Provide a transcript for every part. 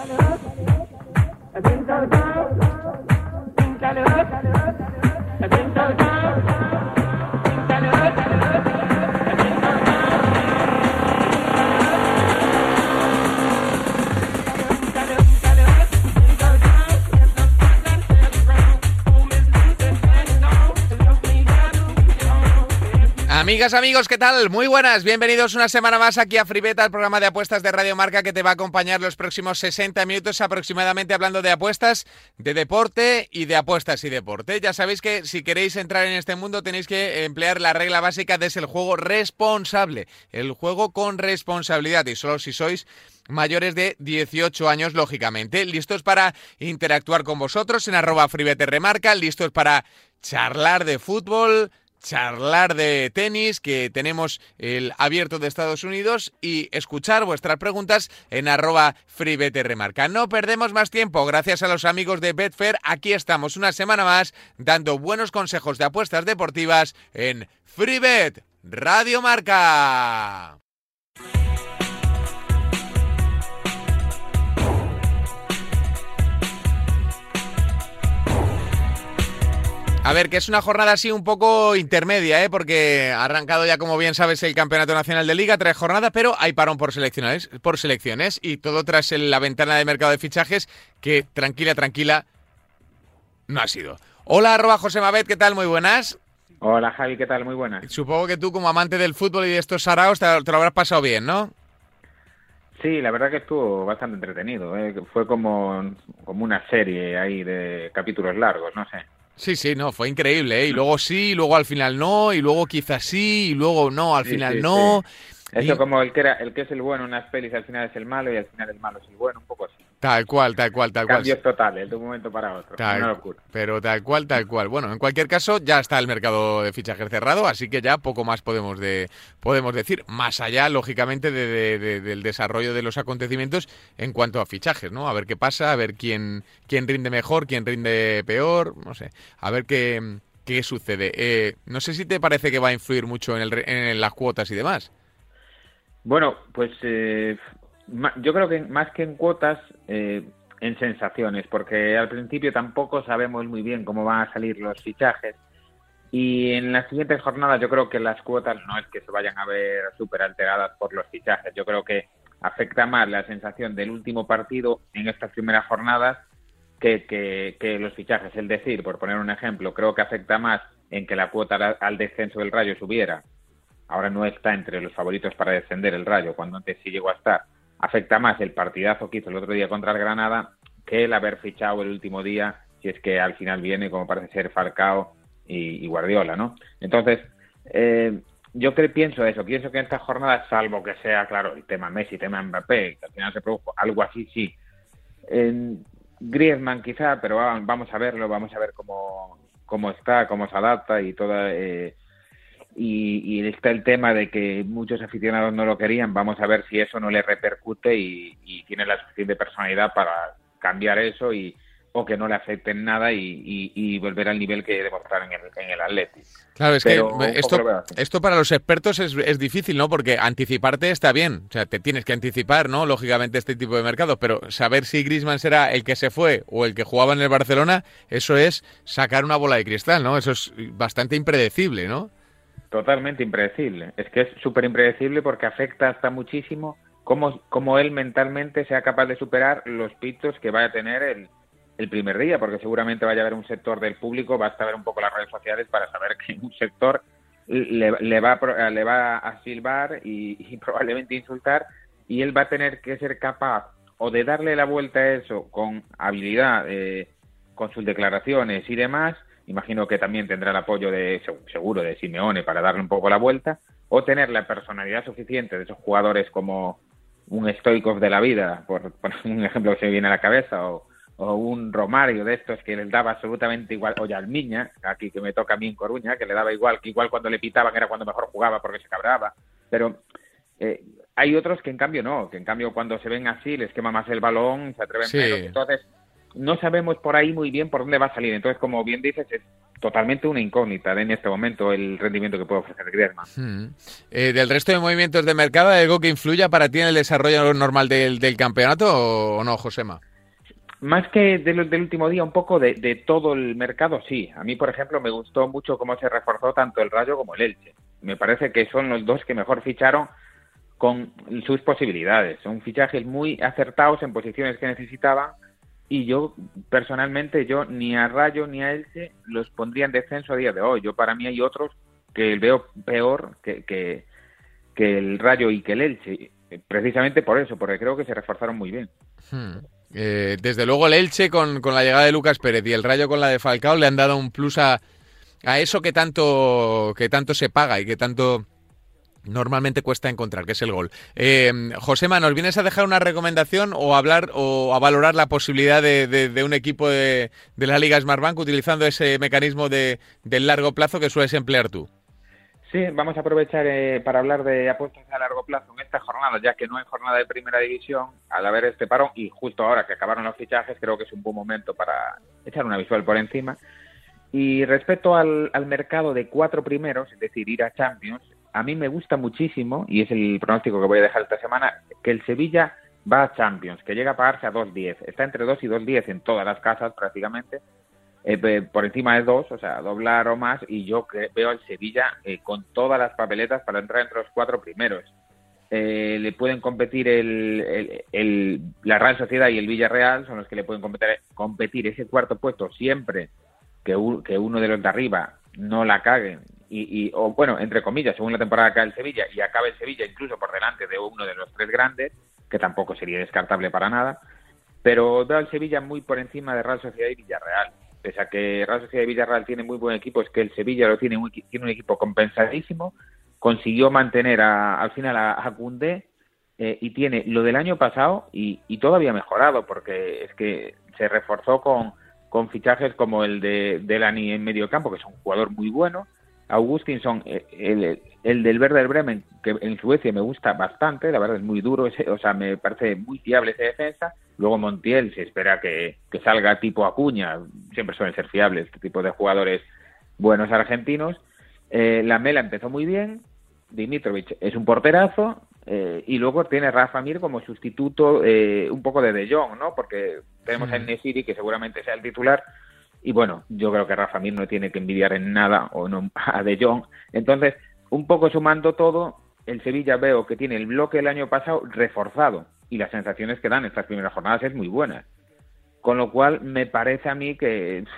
I think Amigas, amigos, ¿qué tal? Muy buenas, bienvenidos una semana más aquí a Fribeta, el programa de apuestas de Radio Marca que te va a acompañar los próximos 60 minutos aproximadamente hablando de apuestas, de deporte y de apuestas y deporte. Ya sabéis que si queréis entrar en este mundo tenéis que emplear la regla básica de el juego responsable, el juego con responsabilidad y solo si sois mayores de 18 años, lógicamente. Listos para interactuar con vosotros en arroba Remarca, listos para charlar de fútbol, charlar de tenis, que tenemos el abierto de Estados Unidos y escuchar vuestras preguntas en arroba FreeBetRemarca. No perdemos más tiempo, gracias a los amigos de Betfair, aquí estamos una semana más dando buenos consejos de apuestas deportivas en FreeBet Radio Marca. A ver, que es una jornada así un poco intermedia, ¿eh? porque ha arrancado ya, como bien sabes, el Campeonato Nacional de Liga, tres jornadas, pero hay parón por selecciones, por selecciones y todo tras la ventana de mercado de fichajes que, tranquila, tranquila, no ha sido. Hola, arroba José Mabet, ¿qué tal? Muy buenas. Hola, Javi, ¿qué tal? Muy buenas. Supongo que tú, como amante del fútbol y de estos saraos, te, lo habrás pasado bien, ¿no? Sí, la verdad que estuvo bastante entretenido. ¿eh? Fue como, como una serie ahí de capítulos largos, no sé. Sí, sí, no, fue increíble, ¿eh? Y luego sí, y luego al final no, y luego quizás sí, y luego no, al final no. Eso como el que, era, el que es el bueno en unas pelis al final es el malo y al final el malo es el bueno, un poco así. Tal cual, tal cual, tal cual. Cambios totales de un momento para otro. una locura. Pero tal cual, tal cual. Bueno, en cualquier caso, ya está el mercado de fichajes cerrado, así que ya poco más podemos, de, podemos decir. Más allá, lógicamente, de, del desarrollo de los acontecimientos en cuanto a fichajes, ¿no? A ver qué pasa, a ver quién, quién rinde mejor, quién rinde peor, no sé. A ver qué, qué sucede. Eh, no sé si te parece que va a influir mucho en, el, en las cuotas y demás. Bueno, pues eh, yo creo que más que en cuotas, eh, en sensaciones, porque al principio tampoco sabemos muy bien cómo van a salir los fichajes. Y en las siguientes jornadas yo creo que las cuotas no es que se vayan a ver súper alteradas por los fichajes. Yo creo que afecta más la sensación del último partido en estas primeras jornadas que, que, los fichajes. Es decir, por poner un ejemplo, creo que afecta más en que la cuota al descenso del Rayo subiera ahora no está entre los favoritos para descender el Rayo, cuando antes sí llegó a estar, afecta más el partidazo que hizo el otro día contra el Granada que el haber fichado el último día, si es que al final viene, como parece ser, Falcao y, Guardiola, ¿no? Entonces, eh, yo creo, pienso eso, pienso que en esta jornada, salvo que sea, claro, el tema Messi, el tema Mbappé, que al final se produjo algo así, sí. Griezmann quizá, pero vamos a verlo, vamos a ver cómo, cómo está, cómo se adapta y toda... Eh, y, está el tema de que muchos aficionados no lo querían. Vamos a ver si eso no le repercute y, tiene la suficiente personalidad para cambiar eso y o que no le afecten nada y, volver al nivel que demostraron en el, en el Atleti. Claro, es que esto, esto para los expertos es, es, difícil, ¿no? Porque anticiparte está bien, o sea, te tienes que anticipar, ¿no? Lógicamente este tipo de mercados, pero saber si Griezmann será el que se fue o el que jugaba en el Barcelona, eso es sacar una bola de cristal, ¿no? Eso es bastante impredecible, ¿no? Totalmente impredecible. Es que es súper impredecible porque afecta hasta muchísimo cómo, cómo él mentalmente sea capaz de superar los pitos que vaya a tener el, el primer día, porque seguramente vaya a haber un sector del público, basta ver un poco las redes sociales para saber que un sector le, le va, a, le va a silbar y, probablemente insultar y él va a tener que ser capaz o de darle la vuelta a eso con habilidad, eh, con sus declaraciones y demás, imagino que también tendrá el apoyo de seguro de Simeone para darle un poco la vuelta, o tener la personalidad suficiente de esos jugadores como un Stoikov de la vida, por, un ejemplo que se viene a la cabeza, o, un Romario de estos que les daba absolutamente igual, o Yalmiña, aquí que me toca a mí en Coruña, que le daba igual, que igual cuando le pitaban era cuando mejor jugaba porque se cabraba, pero eh, hay otros que en cambio no, que en cambio cuando se ven así les quema más el balón, se atreven menos, entonces no sabemos por ahí muy bien por dónde va a salir. Entonces, como bien dices, es, totalmente una incógnita en este momento el rendimiento que puede ofrecer Griezmann. Hmm. Eh, ¿Del resto de movimientos de mercado, algo que influya para ti en el desarrollo normal del, campeonato o, no, Josema? Más que del, del último día, un poco de, de, todo el mercado, sí. A mí, por ejemplo, me gustó mucho cómo se reforzó tanto el Rayo como el Elche. Me parece que son los dos que mejor ficharon con sus posibilidades. Son fichajes muy acertados en posiciones que necesitaban y yo personalmente yo ni a Rayo ni a Elche los pondría en descenso a día de hoy. Yo para mí hay otros que veo peor que, que, el Rayo y que el Elche, precisamente por eso, porque creo que se reforzaron muy bien. Hmm. Eh, desde luego el Elche con, con, la llegada de Lucas Pérez y el Rayo con la de Falcao le han dado un plus a, a eso que tanto, que tanto se paga y que tanto normalmente cuesta encontrar, que es el gol. Eh, Josema, ¿nos vienes a dejar una recomendación o a hablar o a valorar la posibilidad de, un equipo de, la Liga Smartbank utilizando ese mecanismo de, del largo plazo que sueles emplear tú? Sí, vamos a aprovechar eh, para hablar de apuestas a largo plazo en esta jornada, ya que no hay jornada de primera división, al haber este parón y justo ahora que acabaron los fichajes, creo que es un buen momento para echar una visual por encima. Y respecto al, al mercado de cuatro primeros, es decir, ir a Champions, a mí me gusta muchísimo, y es el pronóstico que voy a dejar esta semana, que el Sevilla va a Champions, que llega a pagarse a 2.10. Está entre 2 y 2.10 en todas las casas prácticamente. Eh, por encima de 2, o sea, doblar o más, y yo veo al Sevilla eh, con todas las papeletas para entrar entre los cuatro primeros. Eh, le pueden competir el, el, la Real Sociedad y el Villarreal, son los que le pueden competir, competir ese cuarto puesto siempre que, que uno de los de arriba no la caguen y, o bueno, entre comillas, según la temporada que el Sevilla y acabe el Sevilla incluso por delante de uno de los tres grandes, que tampoco sería descartable para nada, pero veo al Sevilla muy por encima de Real Sociedad y Villarreal. Pese a que Real Sociedad y Villarreal tienen muy buen equipo, es que el Sevilla lo tiene, tiene un equipo compensadísimo, consiguió mantener al final a, a eh, y tiene lo del año pasado y, y todavía mejorado, porque es que se reforzó con, con fichajes como el de Delany en medio campo, que es un jugador muy bueno, Augustinson, eh, el, el del Verde del Bremen, que en Suecia me gusta bastante, la verdad es muy duro, ese, o sea, me parece muy fiable esa defensa. Luego Montiel se espera que, que salga tipo Acuña, siempre suelen ser fiables este tipo de jugadores buenos argentinos. Eh, la Mela empezó muy bien, Dimitrovic es un porterazo, eh, y luego tiene Rafa Mir como sustituto eh, un poco de De Jong, ¿no? Porque tenemos a Nesiri, que seguramente sea el titular, y bueno, yo creo que Rafa Mir no tiene que envidiar en nada o no, a De Jong. Entonces, un poco sumando todo, el Sevilla veo que tiene el bloque del año pasado reforzado y las sensaciones que dan estas primeras jornadas es muy buena. Con lo cual, me parece a mí que es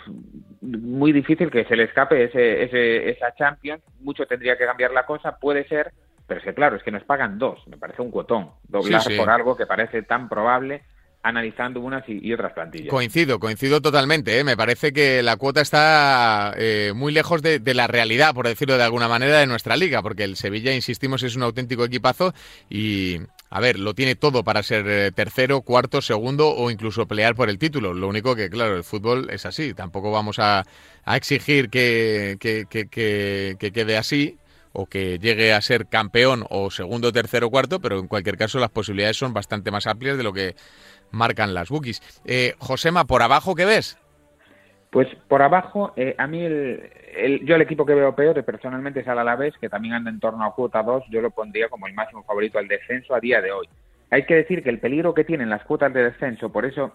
muy difícil que se le escape ese, ese, esa Champions. Mucho tendría que cambiar la cosa, puede ser, pero es que claro, es que nos pagan dos. Me parece un cuotón. Doblar por algo que parece tan probable analizando unas y, otras plantillas. Coincido, coincido totalmente. ¿eh? Me parece que la cuota está eh, muy lejos de, la realidad, por decirlo de alguna manera, de nuestra liga, porque el Sevilla, insistimos, es un auténtico equipazo y, a ver, lo tiene todo para ser eh, tercero, cuarto, segundo o incluso pelear por el título. Lo único que, claro, el fútbol es así. Tampoco vamos a, exigir que, que, que quede así o que llegue a ser campeón o segundo, tercero, cuarto, pero en cualquier caso las posibilidades son bastante más amplias de lo que marcan las bookies. Eh, Josema, ¿por abajo qué ves? Pues por abajo, eh, a mí el, yo el equipo que veo peor personalmente es al Alavés, que también anda en torno a cuota 2, yo lo pondría como el máximo favorito al descenso a día de hoy. Hay que decir que el peligro que tienen las cuotas de descenso, por eso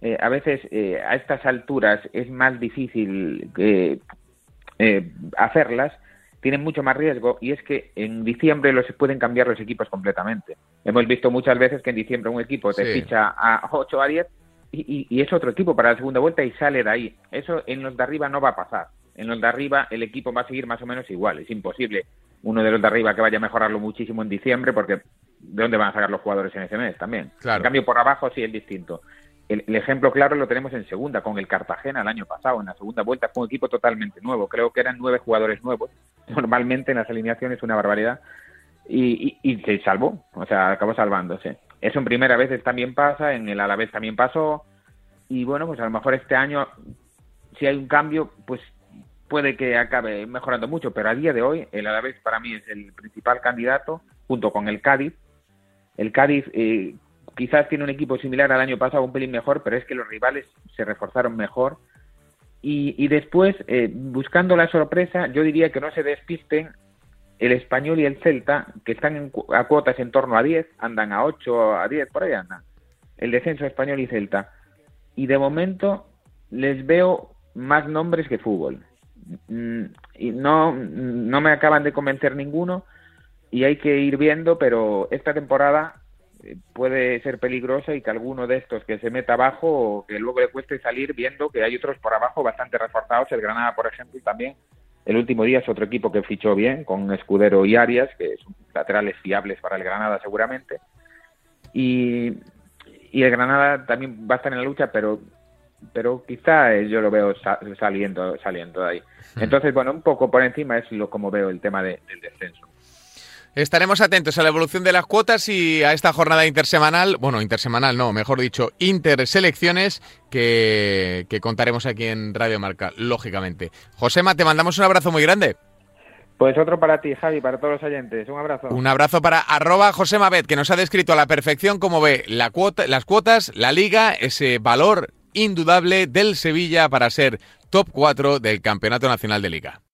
eh, a veces eh, a estas alturas es más difícil hacerlas, tienen mucho más riesgo y es que en diciembre los pueden cambiar los equipos completamente. Hemos visto muchas veces que en diciembre un equipo te ficha a 8 a 10 y, y, es otro equipo para la segunda vuelta y sale de ahí. Eso en los de arriba no va a pasar. En los de arriba el equipo va a seguir más o menos igual. Es imposible uno de los de arriba que vaya a mejorarlo muchísimo en diciembre porque ¿de dónde van a sacar los jugadores en ese mes también? En cambio por abajo sí es distinto. El, ejemplo claro lo tenemos en segunda, con el Cartagena el año pasado. En la segunda vuelta fue un equipo totalmente nuevo. Creo que eran nueve jugadores nuevos. Normalmente en las alineaciones una barbaridad. Y, y, se salvó, o sea, acabó salvándose. Eso en primera vez también pasa, en el Alavés también pasó. Y bueno, pues a lo mejor este año, si hay un cambio, pues puede que acabe mejorando mucho. Pero a día de hoy, el Alavés para mí es el principal candidato, junto con el Cádiz. El Cádiz eh, quizás tiene un equipo similar al año pasado, un pelín mejor, pero es que los rivales se reforzaron mejor Y, después, eh, buscando la sorpresa, yo diría que no se despisten el español y el Celta, que están a cuotas en torno a 10, andan a 8, a 10, por ahí andan. El descenso español y Celta. Y de momento les veo más nombres que fútbol. Mm, y no, no me acaban de convencer ninguno y hay que ir viendo, pero esta temporada puede ser peligrosa y que alguno de estos que se meta abajo o que luego le cueste salir viendo que hay otros por abajo bastante reforzados, el Granada por ejemplo y también el último día es otro equipo que fichó bien, con Escudero y Arias, que son laterales fiables para el Granada seguramente. Y, el Granada también va a estar en la lucha, pero pero quizá yo lo veo saliendo saliendo de ahí. Entonces, bueno, un poco por encima es lo como veo el tema del descenso. Estaremos atentos a la evolución de las cuotas y a esta jornada intersemanal, bueno, intersemanal no, mejor dicho, interselecciones que, que contaremos aquí en Radio Marca, lógicamente. Josema, te mandamos un abrazo muy grande. Pues otro para ti, Javi, para todos los oyentes. Un abrazo. Un abrazo para arroba Josemabet, que nos ha descrito a la perfección cómo ve la cuota, las cuotas, la liga, ese valor indudable del Sevilla para ser top 4 del Campeonato Nacional de Liga.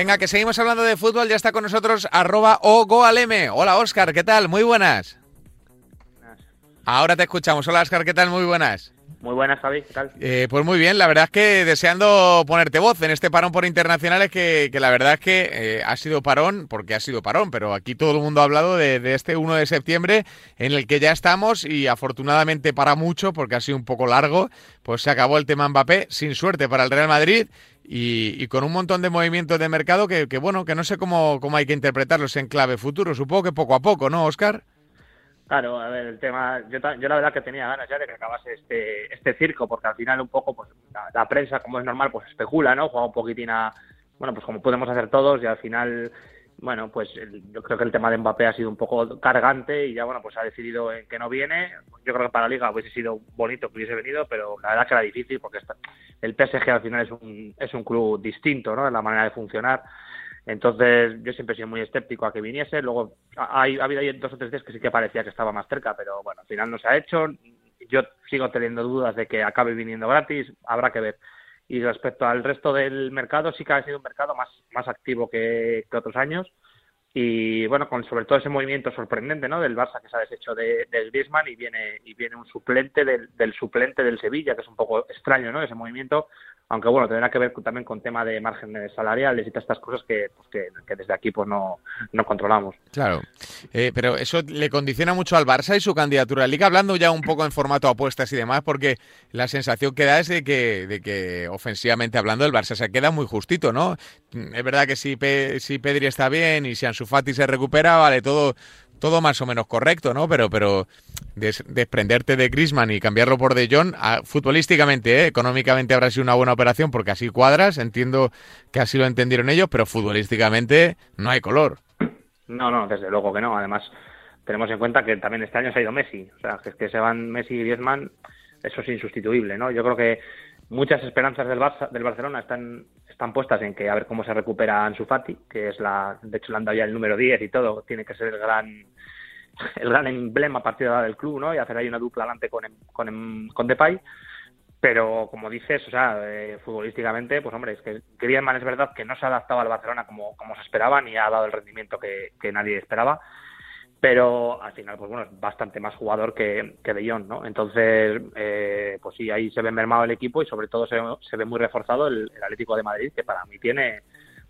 Venga, que seguimos hablando de fútbol. Ya está con nosotros arroba. Hola, Oscar, ¿qué tal? Muy buenas. Ahora te escuchamos. Hola, Oscar, ¿qué tal? Muy buenas. Muy buenas, Javi, ¿qué tal? Eh, pues muy bien, la verdad es que deseando ponerte voz en este parón por internacionales que, que la verdad es que eh, ha sido parón, porque ha sido parón, pero aquí todo el mundo ha hablado de, este 1 de septiembre en el que ya estamos y afortunadamente para mucho, porque ha sido un poco largo, pues se acabó el tema Mbappé, sin suerte para el Real Madrid y, con un montón de movimientos de mercado que, bueno, que no sé cómo, cómo hay que interpretarlos en clave futuro. Supongo que poco a poco, ¿no, Oscar? Claro, a ver, el tema, yo, la verdad que tenía ganas ya de que acabase este, este circo, porque al final un poco, pues la, prensa, como es normal, pues especula, ¿no? Juega un poquitín a, bueno, pues como podemos hacer todos y al final bueno, pues yo creo que el tema de Mbappé ha sido un poco cargante y ya, bueno, pues ha decidido que no viene. Yo creo que para la Liga hubiese sido bonito que hubiese venido, pero la verdad que era difícil porque el PSG al final es un, es un club distinto, ¿no? En la manera de funcionar. Entonces, yo siempre he sido muy escéptico a que viniese. Luego, ha, ha habido dos o tres días que sí que parecía que estaba más cerca, pero bueno, al final no se ha hecho. Yo sigo teniendo dudas de que acabe viniendo gratis. Habrá que ver. Y respecto al resto del mercado, sí que ha sido un mercado más, más activo que, otros años. Y bueno, con sobre todo ese movimiento sorprendente ¿no? del Barça que se ha deshecho de, del Griezmann y viene, y viene un suplente del, del suplente del Sevilla, que es un poco extraño ¿no? ese movimiento aunque bueno, tendrá que ver también con tema de márgenes salariales y todas estas cosas que, pues, que, desde aquí pues no, no controlamos. Claro, eh, pero eso le condiciona mucho al Barça y su candidatura a Liga, hablando ya un poco en formato apuestas y demás, porque la sensación que da es de que, de que ofensivamente hablando el Barça se queda muy justito, ¿no? Es verdad que si, si Pedri está bien y si Ansu Fati se recupera, vale, todo todo más o menos correcto, ¿no? Pero, pero desprenderte de Griezmann y cambiarlo por De Jong, ah, futbolísticamente, ¿eh? económicamente habrá sido una buena operación porque así cuadras, entiendo que así lo entendieron ellos, pero futbolísticamente no hay color. No, no, desde luego que no. Además, tenemos en cuenta que también este año se ha ido Messi, o sea, que que se van Messi y Griezmann, eso es insustituible, ¿no? Yo creo que muchas esperanzas del, Barça, del Barcelona están, están puestas en que a ver cómo se recupera Ansu Fati, que es la, de hecho le han dado ya el número 10 y todo, tiene que ser el gran el gran emblema a partir de del club, ¿no? Y hacer ahí una dupla adelante con, con, con Depay. Pero como dices, o sea, eh, futbolísticamente, pues hombre, es que Griezmann es verdad que no se ha adaptado al Barcelona como, como se esperaba ni ha dado el rendimiento que, que nadie esperaba pero al final, pues bueno, es bastante más jugador que, que De Jong, ¿no? Entonces, eh, pues sí, ahí se ve mermado el equipo y sobre todo se, se ve muy reforzado el, Atlético de Madrid, que para mí tiene,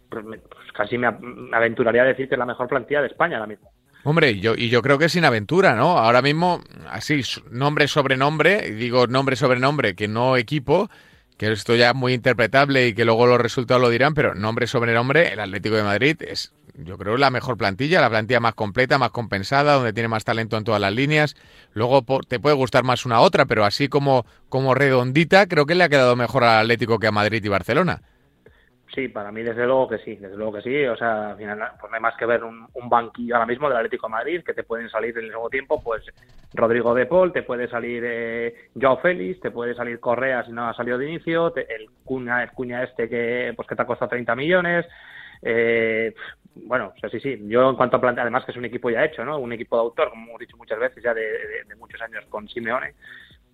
pues, pues casi me, aventuraría a decir que es la mejor plantilla de España ahora mismo. Hombre, yo, y yo creo que sin aventura, ¿no? Ahora mismo, así, nombre sobre nombre, digo nombre sobre nombre, que no equipo, que esto ya es muy interpretable y que luego los resultados lo dirán, pero nombre sobre nombre, el Atlético de Madrid es yo creo, la mejor plantilla, la plantilla más completa, más compensada, donde tiene más talento en todas las líneas. Luego te puede gustar más una otra, pero así como, como redondita, creo que le ha quedado mejor al Atlético que a Madrid y Barcelona. Sí, para mí desde luego que sí, desde luego que sí. O sea, al final pues no hay más que ver un, banquillo ahora mismo del Atlético de Madrid que te pueden salir en el mismo tiempo, pues Rodrigo de Paul, te puede salir eh, Joao Félix, te puede salir Correa si no ha salido de inicio, el Cuña, el Cuña este que pues que te ha costado 30 millones, Eh, bueno, o sea, sí, sí. Yo en cuanto a plantilla, además que es un equipo ya hecho, ¿no? Un equipo de autor, como hemos dicho muchas veces, ya de, de muchos años con Simeone.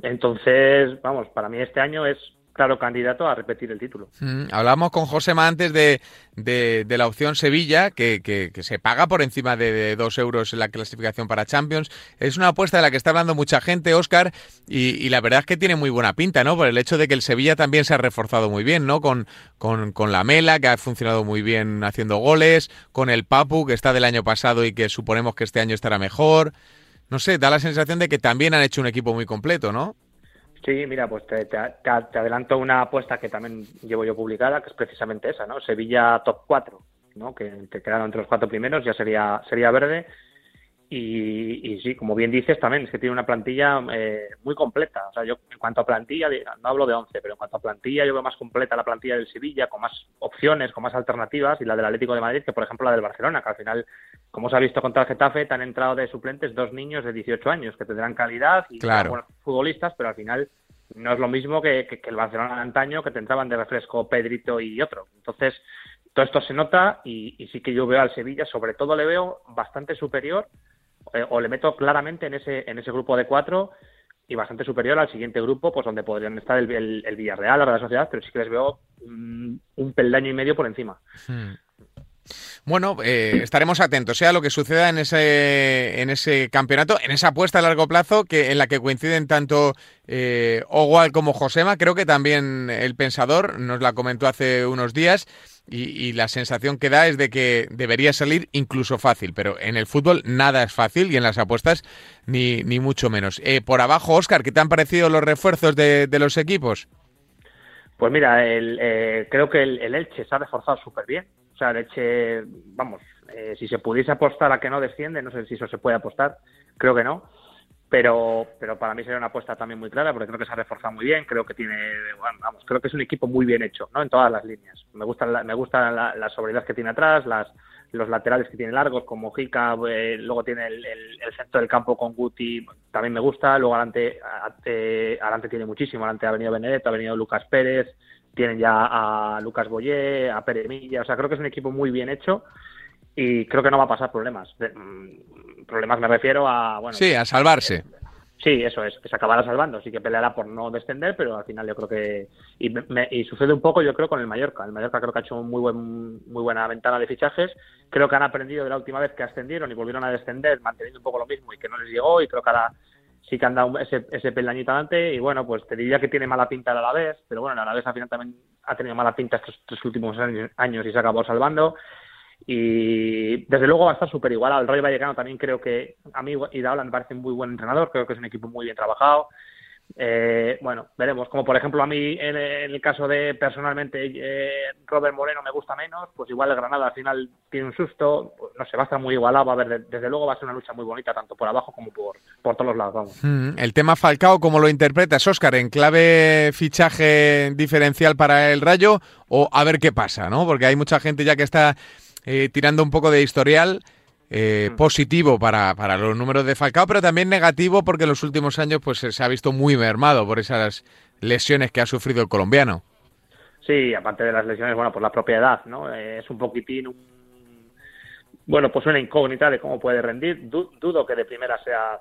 Entonces, vamos, para mí este año es claro candidato a repetir el título. Mm, hablamos con Josema antes de, de, la opción Sevilla, que, que, se paga por encima de, dos euros en la clasificación para Champions. Es una apuesta de la que está hablando mucha gente, Oscar, y, la verdad es que tiene muy buena pinta, ¿no? Por el hecho de que el Sevilla también se ha reforzado muy bien, ¿no? Con, con, con la Mela, que ha funcionado muy bien haciendo goles, con el Papu, que está del año pasado y que suponemos que este año estará mejor. No sé, da la sensación de que también han hecho un equipo muy completo, ¿no? Sí, mira, pues te, adelanto una apuesta que también llevo yo publicada, que es precisamente esa, ¿no? Sevilla top 4, ¿no? Que, que quedaron entre los cuatro primeros, ya sería, sería verde. Y, sí, como bien dices, también es que tiene una plantilla eh, muy completa. O sea, yo en cuanto a plantilla, no hablo de 11, pero en cuanto a plantilla, yo veo más completa la plantilla del Sevilla, con más opciones, con más alternativas, y la del Atlético de Madrid que, por ejemplo, la del Barcelona, que al final, como se ha visto contra el Getafe, te han entrado de suplentes dos niños de 18 años que tendrán calidad y buenos futbolistas, pero al final no es lo mismo que, que, el Barcelona de antaño, que te entraban de refresco Pedrito y otro. Entonces, todo esto se nota y, y sí que yo veo al Sevilla, sobre todo le veo bastante superior eh, o le meto claramente en ese, en ese grupo de cuatro y bastante superior al siguiente grupo, pues donde podrían estar el, el, Villarreal, la Real Sociedad, pero sí que les veo un, peldaño y medio por encima. Hmm. Bueno, eh, estaremos atentos sea lo que suceda en ese, en ese campeonato, en esa apuesta a largo plazo que en la que coinciden tanto eh, como Josema. Creo que también el pensador nos la comentó hace unos días y, la sensación que da es de que debería salir incluso fácil, pero en el fútbol nada es fácil y en las apuestas ni, ni mucho menos. Eh, por abajo, Oscar, ¿qué te han parecido los refuerzos de, los equipos? Pues mira, el, eh, creo que el, Elche se ha reforzado súper bien. O sea, el Elche, vamos, eh, si se pudiese apostar a que no desciende, no sé si eso se puede apostar, creo que no pero pero para mí sería una apuesta también muy clara porque creo que se ha reforzado muy bien creo que tiene vamos creo que es un equipo muy bien hecho no en todas las líneas. Me gusta la, me gusta la, sobriedad que tiene atrás las los laterales que tiene largos como Jica eh, luego tiene el, centro del campo con Guti también me gusta luego adelante adelante tiene muchísimo adelante ha venido Benedetto ha venido Lucas Pérez tienen ya a Lucas Boyé a Pere Milla o sea creo que es un equipo muy bien hecho y creo que no va a pasar problemas. Mm, problemas me refiero a... Bueno, sí, a salvarse. Sí, eso es, que se acabará salvando, sí que peleará por no descender, pero al final yo creo que... Y, sucede un poco, yo creo, con el Mallorca. El Mallorca creo que ha hecho muy, buen, muy buena ventana de fichajes. Creo que han aprendido de la última vez que ascendieron y volvieron a descender, manteniendo un poco lo mismo y que no les llegó. Y creo que ahora sí que han dado ese, ese peldañito adelante. Y bueno, pues te diría que tiene mala pinta el Alavés, pero bueno, el Alavés al final también ha tenido mala pinta estos, estos últimos años y se ha acabado salvando. Y desde luego va a estar súper igual. Al Rayo Vallecano también creo que a mí Iraola me parece un muy buen entrenador, creo que es un equipo muy bien trabajado. Eh, bueno, veremos. Como por ejemplo a mí en, el caso de personalmente eh, Robert Moreno me gusta menos, pues igual el Granada al final tiene un susto, pues, no sé, va a estar muy igualado, va a ver, desde luego va a ser una lucha muy bonita tanto por abajo como por, por todos los lados. Vamos. Mm, el tema Falcao, ¿cómo lo interpretas, Oscar? ¿En clave fichaje diferencial para el Rayo o a ver qué pasa, no? Porque hay mucha gente ya que está eh, tirando un poco de historial eh, mm. positivo para, para, los números de Falcao, pero también negativo porque en los últimos años pues se ha visto muy mermado por esas lesiones que ha sufrido el colombiano. Sí, aparte de las lesiones, bueno, por la propiedad, ¿no? Eh, es un poquitín bueno, pues una incógnita de cómo puede rendir. dudo que de primera sea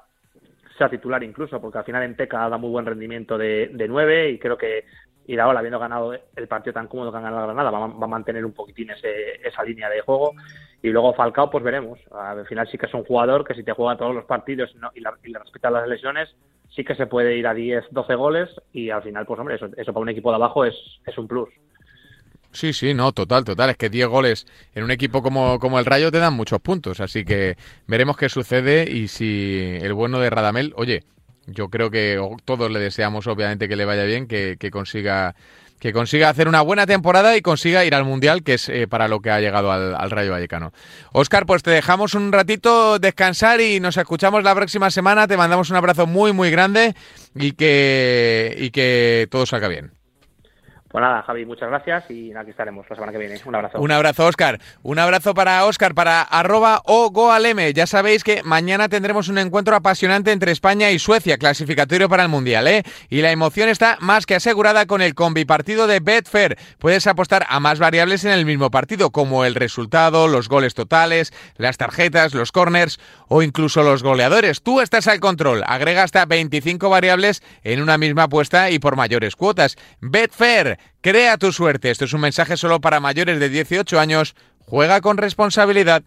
sea titular incluso, porque al final en Teca da muy buen rendimiento de, de 9 y creo que y ahora habiendo ganado el partido tan cómodo que han ganado la Granada, va, a mantener un poquitín ese, esa línea de juego. Y luego Falcao, pues veremos. Al final sí que es un jugador que si te juega todos los partidos y, le respeta las lesiones, sí que se puede ir a 10, 12 goles y al final, pues hombre, eso, eso para un equipo de abajo es, es un plus. Sí, sí, no, total, total. Es que 10 goles en un equipo como, como el Rayo te dan muchos puntos. Así que veremos qué sucede y si el bueno de Radamel, oye, yo creo que todos le deseamos obviamente que le vaya bien, que, consiga que consiga hacer una buena temporada y consiga ir al Mundial, que es eh, para lo que ha llegado al, Rayo Vallecano. Oscar, pues te dejamos un ratito descansar y nos escuchamos la próxima semana. Te mandamos un abrazo muy, muy grande y que, y que todo salga bien. Pues nada, Javi, muchas gracias y aquí estaremos la semana que viene. Un abrazo. Un abrazo, Oscar. Un abrazo para Oscar, para arroba o goalm. Ya sabéis que mañana tendremos un encuentro apasionante entre España y Suecia, clasificatorio para el Mundial, ¿eh? Y la emoción está más que asegurada con el combipartido de Betfair. Puedes apostar a más variables en el mismo partido, como el resultado, los goles totales, las tarjetas, los corners o incluso los goleadores. Tú estás al control. Agrega hasta 25 variables en una misma apuesta y por mayores cuotas. Betfair Crea tu suerte. Esto es un mensaje solo para mayores de 18 años. Juega con responsabilidad.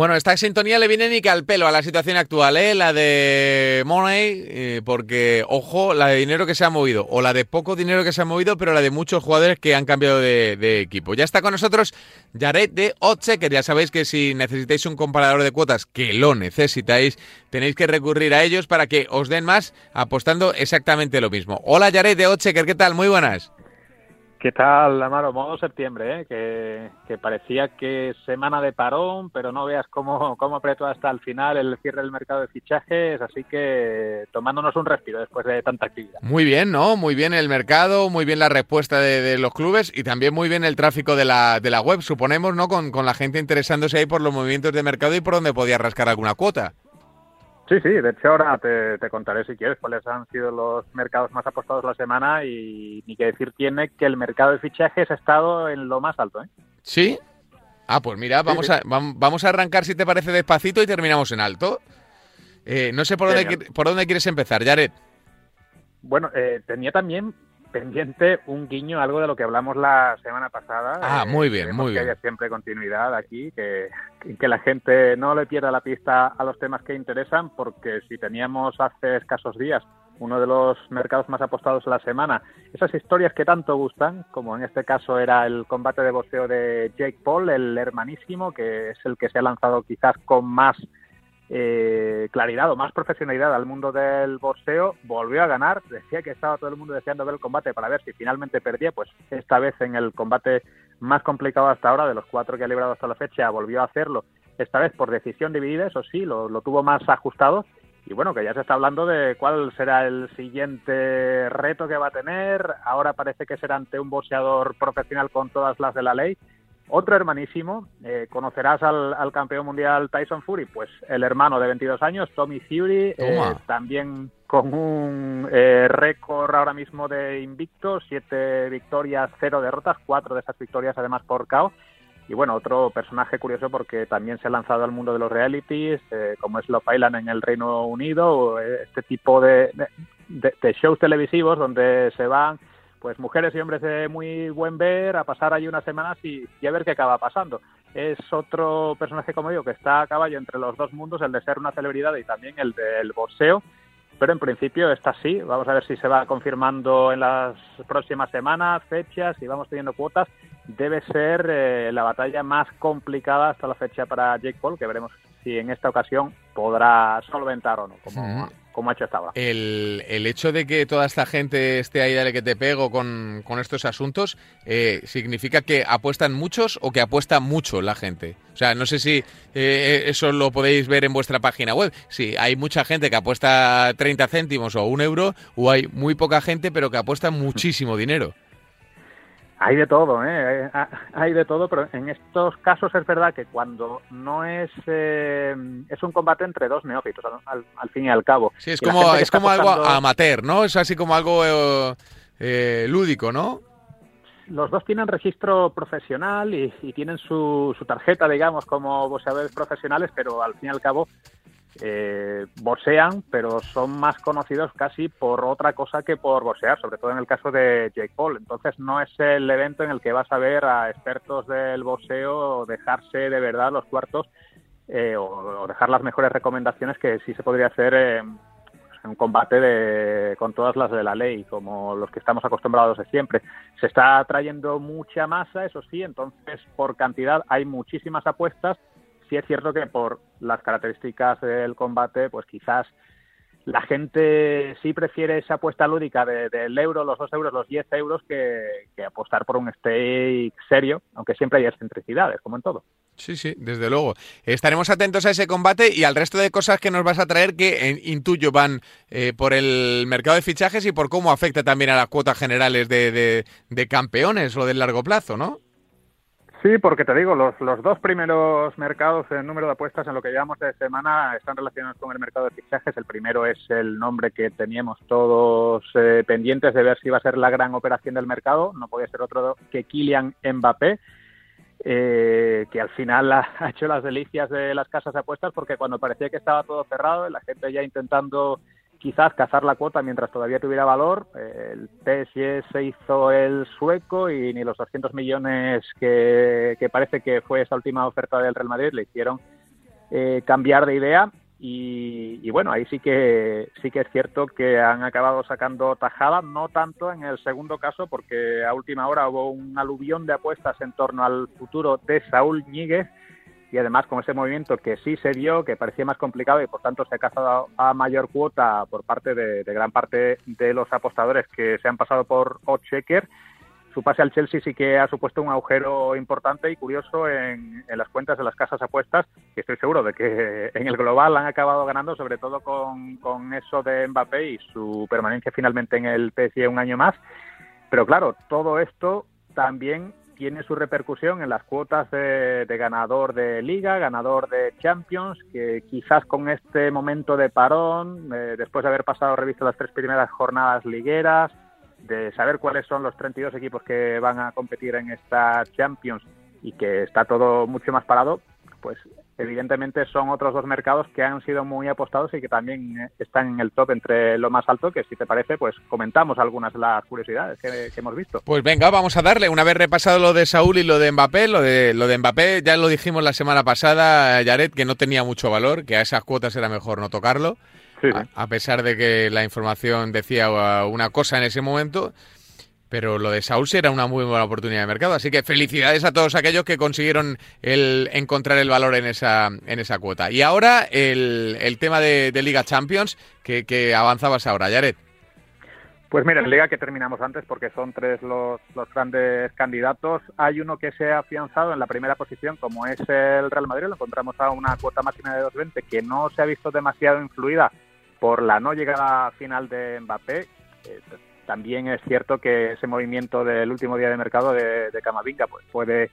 Bueno, esta sintonía le viene ni que al pelo a la situación actual, ¿eh? La de Money, eh, porque, ojo, la de dinero que se ha movido, o la de poco dinero que se ha movido, pero la de muchos jugadores que han cambiado de, equipo. Ya está con nosotros Jared de Ochecker. Ya sabéis que si necesitáis un comparador de cuotas, que lo necesitáis, tenéis que recurrir a ellos para que os den más apostando exactamente lo mismo. Hola Jared de Ochecker, ¿qué tal? Muy buenas. ¿Qué tal, Amaro? Modo septiembre, ¿eh? que, parecía que semana de parón, pero no veas cómo, cómo apretó hasta el final el cierre del mercado de fichajes, así que tomándonos un respiro después de tanta actividad. Muy bien, ¿no? Muy bien el mercado, muy bien la respuesta de, los clubes y también muy bien el tráfico de la, de la web, suponemos, ¿no? Con, con la gente interesándose ahí por los movimientos de mercado y por donde podía rascar alguna cuota. Sí, sí, de hecho ahora te, contaré si quieres cuáles han sido los mercados más apostados la semana y ni que decir tiene que el mercado de fichajes ha estado en lo más alto. ¿eh? ¿Sí? Ah, pues mira, vamos, A, vamos a arrancar si te parece despacito y terminamos en alto. Eh, no sé por dónde, por dónde quieres empezar, Jared. Bueno, eh, tenía también pendiente un guiño, algo de lo que hablamos la semana pasada. Ah, muy bien, muy bien. Que haya siempre continuidad aquí, que, que la gente no le pierda la pista a los temas que interesan, porque si teníamos hace escasos días uno de los mercados más apostados de la semana, esas historias que tanto gustan, como en este caso era el combate de boxeo de Jake Paul, el hermanísimo, que es el que se ha lanzado quizás con más eh, claridad o más profesionalidad al mundo del boxeo, volvió a ganar, decía que estaba todo el mundo deseando ver el combate para ver si finalmente perdía, pues esta vez en el combate más complicado hasta ahora, de los cuatro que ha librado hasta la fecha, volvió a hacerlo, esta vez por decisión dividida, eso sí, lo, lo tuvo más ajustado, y bueno, que ya se está hablando de cuál será el siguiente reto que va a tener, ahora parece que será ante un boxeador profesional con todas las de la ley, otro hermanísimo, eh, conocerás al, campeón mundial Tyson Fury, pues el hermano de 22 años, Tommy Fury, eh, también con un eh, récord ahora mismo de invicto, siete victorias, cero derrotas, cuatro de esas victorias además por KO. Y bueno, otro personaje curioso porque también se ha lanzado al mundo de los realities, como es Love Island en el Reino Unido, este tipo de, de shows televisivos donde se van pues mujeres y hombres de muy buen ver a pasar ahí unas semanas y, a ver qué acaba pasando. Es otro personaje, como digo, que está a caballo entre los dos mundos, el de ser una celebridad y también el del boxeo, pero en principio está así. Vamos a ver si se va confirmando en las próximas semanas, fechas y vamos teniendo cuotas. Debe ser eh, la batalla más complicada hasta la fecha para Jake Paul, que veremos si en esta ocasión podrá solventar o no, como, como ha hecho hasta ahora. El, el, hecho de que toda esta gente esté ahí, dale que te pego con, estos asuntos, eh, ¿significa que apuestan muchos o que apuesta mucho la gente? O sea, no sé si eh, eso lo podéis ver en vuestra página web. Si hay mucha gente que apuesta 30 céntimos o un euro, o hay muy poca gente pero que apuesta muchísimo dinero. Hay de todo, ¿eh? Hay de todo, pero en estos casos es verdad que cuando no es eh, es un combate entre dos neófitos, al, fin y al cabo. Sí, es como, es como algo amateur, ¿no? Es así como algo eh, lúdico, ¿no? Los dos tienen registro profesional y, tienen su, su tarjeta, digamos, como boxeadores profesionales, pero al fin y al cabo eh, boxean, pero son más conocidos casi por otra cosa que por boxear, sobre todo en el caso de Jake Paul. Entonces no es el evento en el que vas a ver a expertos del boxeo dejarse de verdad los cuartos eh, o, dejar las mejores recomendaciones que sí se podría hacer en un combate de, con todas las de la ley, como los que estamos acostumbrados de siempre. Se está trayendo mucha masa, eso sí, entonces por cantidad hay muchísimas apuestas sí es cierto que por las características del combate, pues quizás la gente sí prefiere esa apuesta lúdica del euro, los dos euros, los 10 euros, que, apostar por un stake serio, aunque siempre hay excentricidades, como en todo. Sí, sí, desde luego. Estaremos atentos a ese combate y al resto de cosas que nos vas a traer que en, intuyo van eh, por el mercado de fichajes y por cómo afecta también a las cuotas generales de, de campeones o del largo plazo, ¿no? Sí, porque te digo, los, los dos primeros mercados en número de apuestas en lo que llevamos de semana están relacionados con el mercado de fichajes. El primero es el nombre que teníamos todos eh, pendientes de ver si iba a ser la gran operación del mercado. No podía ser otro que Kylian Mbappé, eh, que al final ha, ha hecho las delicias de las casas de apuestas porque cuando parecía que estaba todo cerrado, la gente ya intentando quizás cazar la cuota mientras todavía tuviera valor. El PSG se hizo el sueco y ni los 200 millones que, parece que fue esa última oferta del Real Madrid le hicieron eh, cambiar de idea. Y, bueno, ahí sí que sí que es cierto que han acabado sacando tajada, no tanto en el segundo caso, porque a última hora hubo un aluvión de apuestas en torno al futuro de Saúl Ñíguez, y además con ese movimiento que sí se dio, que parecía más complicado y por tanto se ha cazado a mayor cuota por parte de, gran parte de los apostadores que se han pasado por Oddchecker, su pase al Chelsea sí que ha supuesto un agujero importante y curioso en, las cuentas de las casas apuestas, y estoy seguro de que en el global han acabado ganando, sobre todo con, con eso de Mbappé y su permanencia finalmente en el PSG un año más. Pero claro, todo esto también tiene su repercusión en las cuotas de, ganador de liga, ganador de Champions, que quizás con este momento de parón, eh, después de haber pasado revista las tres primeras jornadas ligueras, de saber cuáles son los 32 equipos que van a competir en esta Champions y que está todo mucho más parado, pues evidentemente son otros dos mercados que han sido muy apostados y que también eh, están en el top entre lo más alto, que si te parece, pues comentamos algunas de las curiosidades que, hemos visto. Pues venga, vamos a darle. Una vez repasado lo de Saúl y lo de Mbappé, lo de, lo de Mbappé ya lo dijimos la semana pasada, Jared, que no tenía mucho valor, que a esas cuotas era mejor no tocarlo, a pesar de que la información decía una cosa en ese momento. Pero lo de Saúl era una muy buena oportunidad de mercado. Así que felicidades a todos aquellos que consiguieron el, encontrar el valor en esa, en esa cuota. Y ahora el, el tema de, Liga Champions, que, avanzabas ahora, Yaret. Pues mira, en Liga que terminamos antes porque son tres los, los, grandes candidatos. Hay uno que se ha afianzado en la primera posición, como es el Real Madrid. Lo encontramos a una cuota máxima de 2.20 que no se ha visto demasiado influida por la no llegada final de Mbappé. También es cierto que ese movimiento del último día de mercado de, de Camavinga pues, puede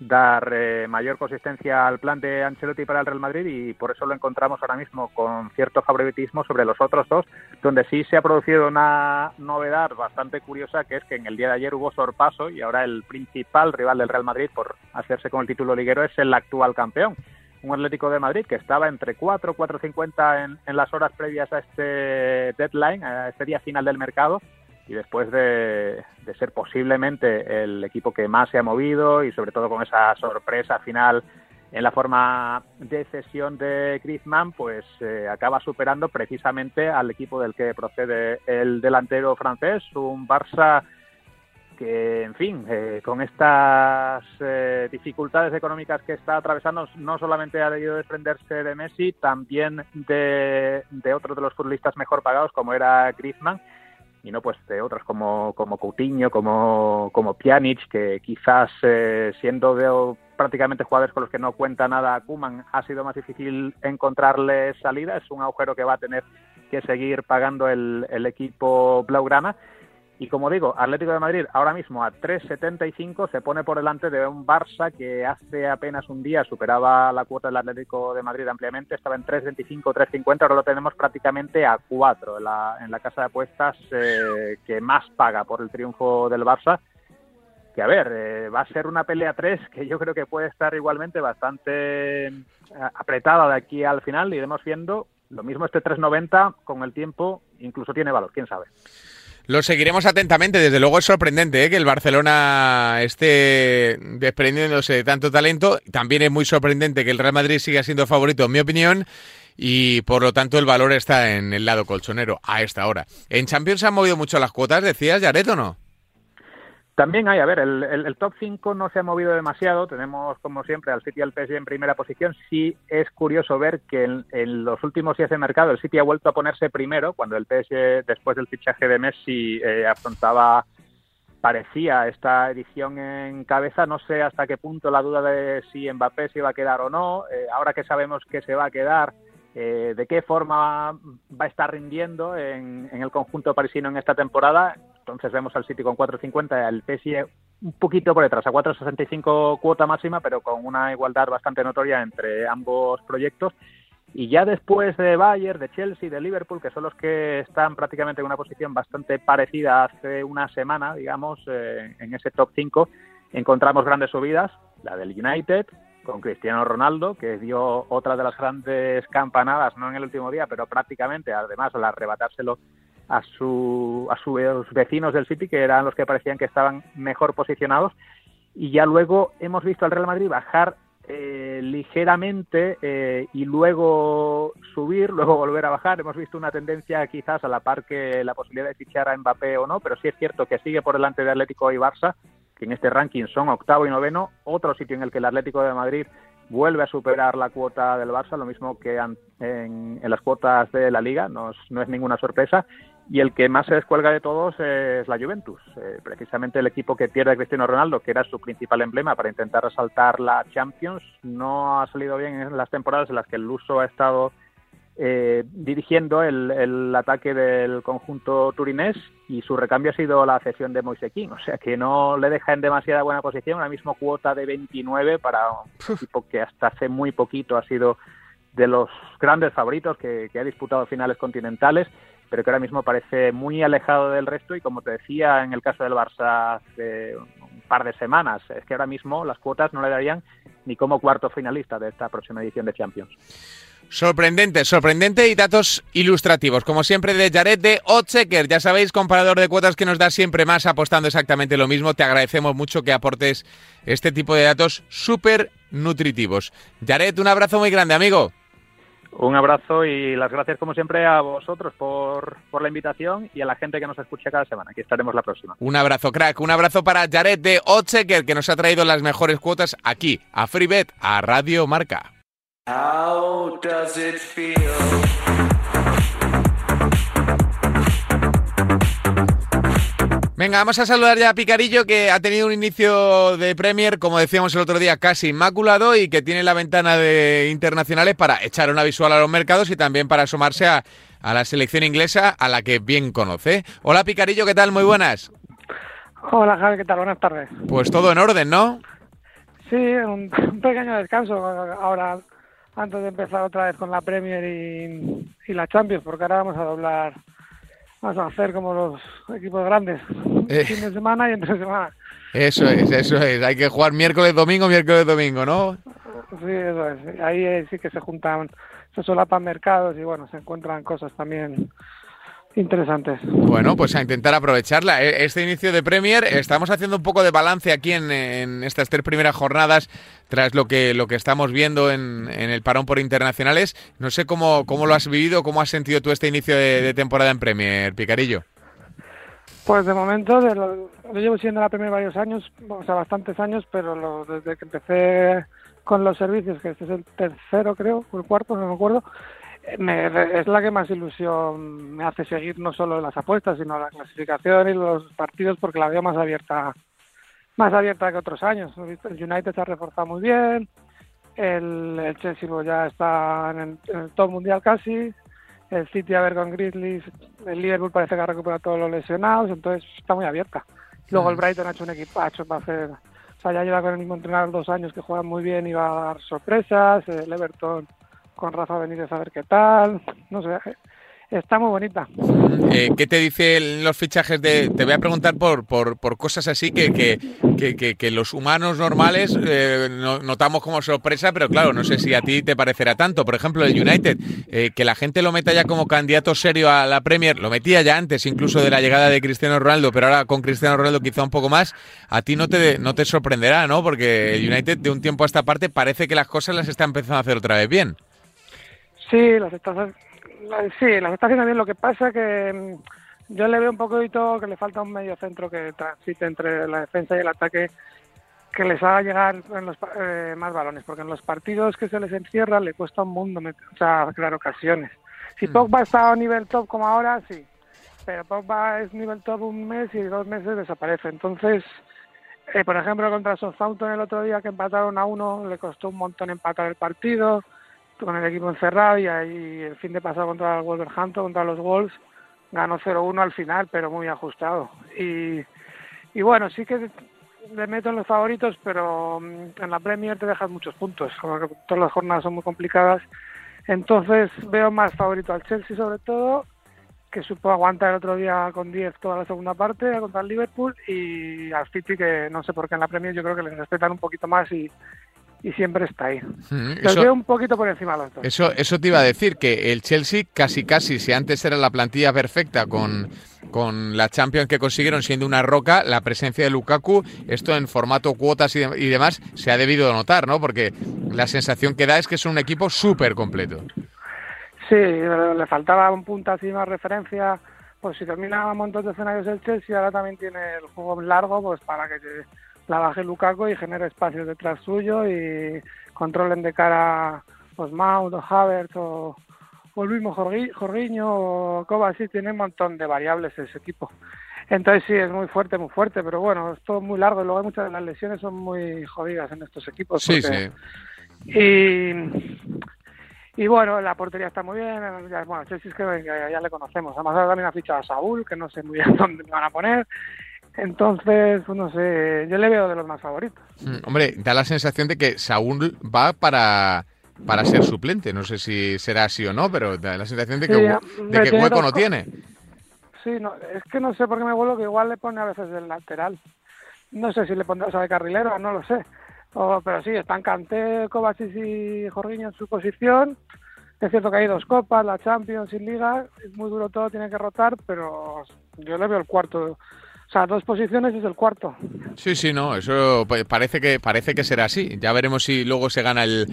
dar eh, mayor consistencia al plan de Ancelotti para el Real Madrid y por eso lo encontramos ahora mismo con cierto favoritismo sobre los otros dos, donde sí se ha producido una novedad bastante curiosa, que es que en el día de ayer hubo sorpaso y ahora el principal rival del Real Madrid por hacerse con el título liguero es el actual campeón, un Atlético de Madrid que estaba entre 4, 4.50 en, en las horas previas a este deadline, a este día final del mercado, y después de, ser posiblemente el equipo que más se ha movido y sobre todo con esa sorpresa final en la forma de cesión de Griezmann, pues eh, acaba superando precisamente al equipo del que procede el delantero francés, un Barça que, en fin, eh, con estas eh, dificultades económicas que está atravesando, no solamente ha debido desprenderse de Messi, también de, de otro de los futbolistas mejor pagados, como era Griezmann, y no pues de otros como, como Coutinho, como, como Pjanic, que quizás eh, siendo de prácticamente jugadores con los que no cuenta nada Kuman, ha sido más difícil encontrarle salida, es un agujero que va a tener que seguir pagando el, el equipo Blaugrana y como digo, Atlético de Madrid ahora mismo a 3.75 se pone por delante de un Barça que hace apenas un día superaba la cuota del Atlético de Madrid ampliamente, estaba en 3.25, 3.50, ahora lo tenemos prácticamente a 4 en la, en la casa de apuestas eh, que más paga por el triunfo del Barça. Que a ver, eh, va a ser una pelea 3 que yo creo que puede estar igualmente bastante eh, apretada de aquí al final. Iremos viendo lo mismo este 3.90 con el tiempo, incluso tiene valor, quién sabe. Lo seguiremos atentamente. Desde luego es sorprendente ¿eh? que el Barcelona esté desprendiéndose de tanto talento. También es muy sorprendente que el Real Madrid siga siendo favorito, en mi opinión. Y por lo tanto el valor está en el lado colchonero a esta hora. ¿En Champions se han movido mucho las cuotas, decías, Jared, o no? También hay, a ver, el, top 5 no se ha movido demasiado. Tenemos, como siempre, al City y al PSG en primera posición. Sí es curioso ver que en, los últimos días de mercado el City ha vuelto a ponerse primero, cuando el PSG, después del fichaje de Messi, eh, afrontaba, parecía esta edición en cabeza. No sé hasta qué punto la duda de si Mbappé se iba a quedar o no. Eh, ahora que sabemos que se va a quedar, eh, de qué forma va a estar rindiendo en, en el conjunto parisino en esta temporada entonces vemos al City con 4.50, al PSG un poquito por detrás, a 4.65 cuota máxima, pero con una igualdad bastante notoria entre ambos proyectos. Y ya después de Bayern, de Chelsea, de Liverpool, que son los que están prácticamente en una posición bastante parecida hace una semana, digamos, eh, en ese top 5, encontramos grandes subidas, la del United, con Cristiano Ronaldo, que dio otra de las grandes campanadas, no en el último día, pero prácticamente, además, al arrebatárselo a, su, a sus vecinos del City, que eran los que parecían que estaban mejor posicionados. Y ya luego hemos visto al Real Madrid bajar eh, ligeramente eh, y luego subir, luego volver a bajar. Hemos visto una tendencia quizás a la par que la posibilidad de fichar a Mbappé o no, pero sí es cierto que sigue por delante de Atlético y Barça, que en este ranking son octavo y noveno. Otro sitio en el que el Atlético de Madrid vuelve a superar la cuota del Barça, lo mismo que en, en, las cuotas de la Liga, no no es ninguna sorpresa y el que más se descuelga de todos es la Juventus, eh, precisamente el equipo que pierde a Cristiano Ronaldo, que era su principal emblema para intentar resaltar la Champions, no ha salido bien en las temporadas en las que el Luso ha estado eh, dirigiendo el, ataque del conjunto turinés y su recambio ha sido la cesión de Moise o sea que no le deja en demasiada buena posición, ahora mismo cuota de 29 para un equipo que hasta hace muy poquito ha sido de los grandes favoritos que ha disputado finales continentales pero que ahora mismo parece muy alejado del resto y como te decía en el caso del Barça hace un par de semanas, es que ahora mismo las cuotas no le darían ni como cuarto finalista de esta próxima edición de Champions. Sorprendente, sorprendente y datos ilustrativos. Como siempre, de Jared de Otzeker. Ya sabéis, comparador de cuotas que nos da siempre más apostando exactamente lo mismo. Te agradecemos mucho que aportes este tipo de datos súper nutritivos. Jared, un abrazo muy grande, amigo. Un abrazo y las gracias como siempre a vosotros por, por, la invitación y a la gente que nos escucha cada semana. Aquí estaremos la próxima. Un abrazo, crack. Un abrazo para Jared de Otzeker, que nos ha traído las mejores cuotas aquí, a FreeBet, a Radio Marca. Venga, vamos a saludar ya a Picarillo, que ha tenido un inicio de Premier, como decíamos el otro día, casi inmaculado y que tiene la ventana de internacionales para echar una visual a los mercados y también para asomarse a, la selección inglesa, a la que bien conoce. Hola Picarillo, ¿qué tal? Muy buenas. Hola Javi, ¿qué tal? Buenas tardes. Pues todo en orden, ¿no? Sí, un, pequeño descanso ahora antes de empezar otra vez con la Premier y, y la Champions, porque ahora vamos a doblar Vamos a hacer como los equipos grandes, eh. fin de semana y entre semana. Eso es, eso es. Hay que jugar miércoles, domingo, miércoles, domingo, ¿no? Sí, eso es. Ahí sí que se juntan, se solapan mercados y bueno, se encuentran cosas también interesantes. Bueno, pues a intentar aprovecharla. E, este inicio de Premier, estamos haciendo un poco de balance aquí en, estas tres primeras jornadas tras lo que, lo que estamos viendo en, el parón por internacionales. No sé cómo, cómo lo has vivido, cómo has sentido tú este inicio de, temporada en Premier, Picarillo. Pues de momento, lo, llevo siendo la Premier varios años, o sea, bastantes años, pero desde que empecé con los servicios, que este es el tercero creo, o el cuarto, no me acuerdo, es la que más ilusión me hace seguir no solo las apuestas, sino la clasificación y los partidos porque la veo más abierta más abierta que otros años. El United se ha reforzado muy bien, el, Chelsea pues, ya está en el, top mundial casi, el City a ver con Grizzlies, el Liverpool parece que ha recuperado todos los lesionados, entonces está muy abierta. Luego el Brighton ha hecho un equipacho para hacer, o sea, ya lleva con el mismo entrenador dos años que juega muy bien y va a dar sorpresas, el Everton con Rafa Benítez a ver qué tal, no sé, está muy bonita. Eh, ¿Qué te dicen los fichajes de.? Te voy a preguntar por, por, por cosas así que, que, que, los humanos normales eh, notamos como sorpresa, pero claro, no sé si a ti te parecerá tanto. Por ejemplo, el United, eh, que la gente lo meta ya como candidato serio a la Premier, lo metía ya antes incluso de la llegada de Cristiano Ronaldo, pero ahora con Cristiano Ronaldo quizá un poco más, a ti no te, no te sorprenderá, ¿no? Porque el United de un tiempo a esta parte parece que las cosas las está empezando a hacer otra vez bien. Sí, las está, sí, las está haciendo bien. Lo que pasa que mm, yo le veo un poquito que le falta un medio centro que transite entre la defensa y el ataque que les haga llegar en los, eh, más balones, porque en los partidos que se les encierra le cuesta un mundo o sea, crear ocasiones. Si mm. Pogba está a nivel top como ahora, sí, pero Pogba es nivel top un mes y dos meses desaparece. Entonces, eh, por ejemplo, contra Southampton el otro día que empataron a uno, le costó un montón empatar el partido con el equipo encerrado y ahí el fin de pasado contra el Wolverhampton, contra los Wolves, ganó 0-1 al final, pero muy ajustado. Y, y bueno, sí que le meto en los favoritos, pero mm, en la Premier te dejas muchos puntos, porque todas las jornadas son muy complicadas. Entonces veo más favorito al Chelsea sobre todo, que supo aguantar el otro día con 10 toda la segunda parte contra el Liverpool, y al City que no sé por qué en la Premier yo creo que les respetan un poquito más y, y siempre está ahí. Mm, veo un poquito por encima de los dos. Eso, eso te iba a decir, que el Chelsea casi casi, si antes era la plantilla perfecta con, con la Champions que consiguieron siendo una roca, la presencia de Lukaku, esto en formato cuotas y, y demás, se ha debido notar, ¿no? Porque la sensación que da es que es un equipo súper completo. Sí, le faltaba un punto así más referencia. Pues si termina un montón de escenarios el Chelsea, ahora también tiene el juego largo, pues para que la baje Lukaku y genere espacios detrás suyo y controlen de cara pues Mount o Havertz o, o el mismo Jorginho o Kovacic, tiene un montón de variables ese equipo. Entonces sí, es muy fuerte, muy fuerte, pero bueno, es todo muy largo y luego muchas de las lesiones son muy jodidas en estos equipos. Sí, sí. Y, y bueno, la portería está muy bien, bueno, Chelsea es que ya, le conocemos. Además también ha fichado a Saúl, que no sé muy bien dónde me van a poner. Entonces, no sé, yo le veo de los más favoritos. Mm, hombre, da la sensación de que Saúl va para, para ser suplente. No sé si será así o no, pero da la sensación de que, de que hueco no tiene. Sí, no, es que no sé por qué me vuelvo que igual le pone a veces del lateral. No sé si le pondrá de carrilero, no lo sé. pero sí, están Canté, Kovacic y Jorginho en su posición. Es cierto que hay dos copas, la Champions y Liga. Es muy duro todo, tiene que rotar, pero yo le veo el cuarto o sea, dos posiciones es el cuarto. Sí, sí, no, eso parece que parece que será así. Ya veremos si luego se gana el,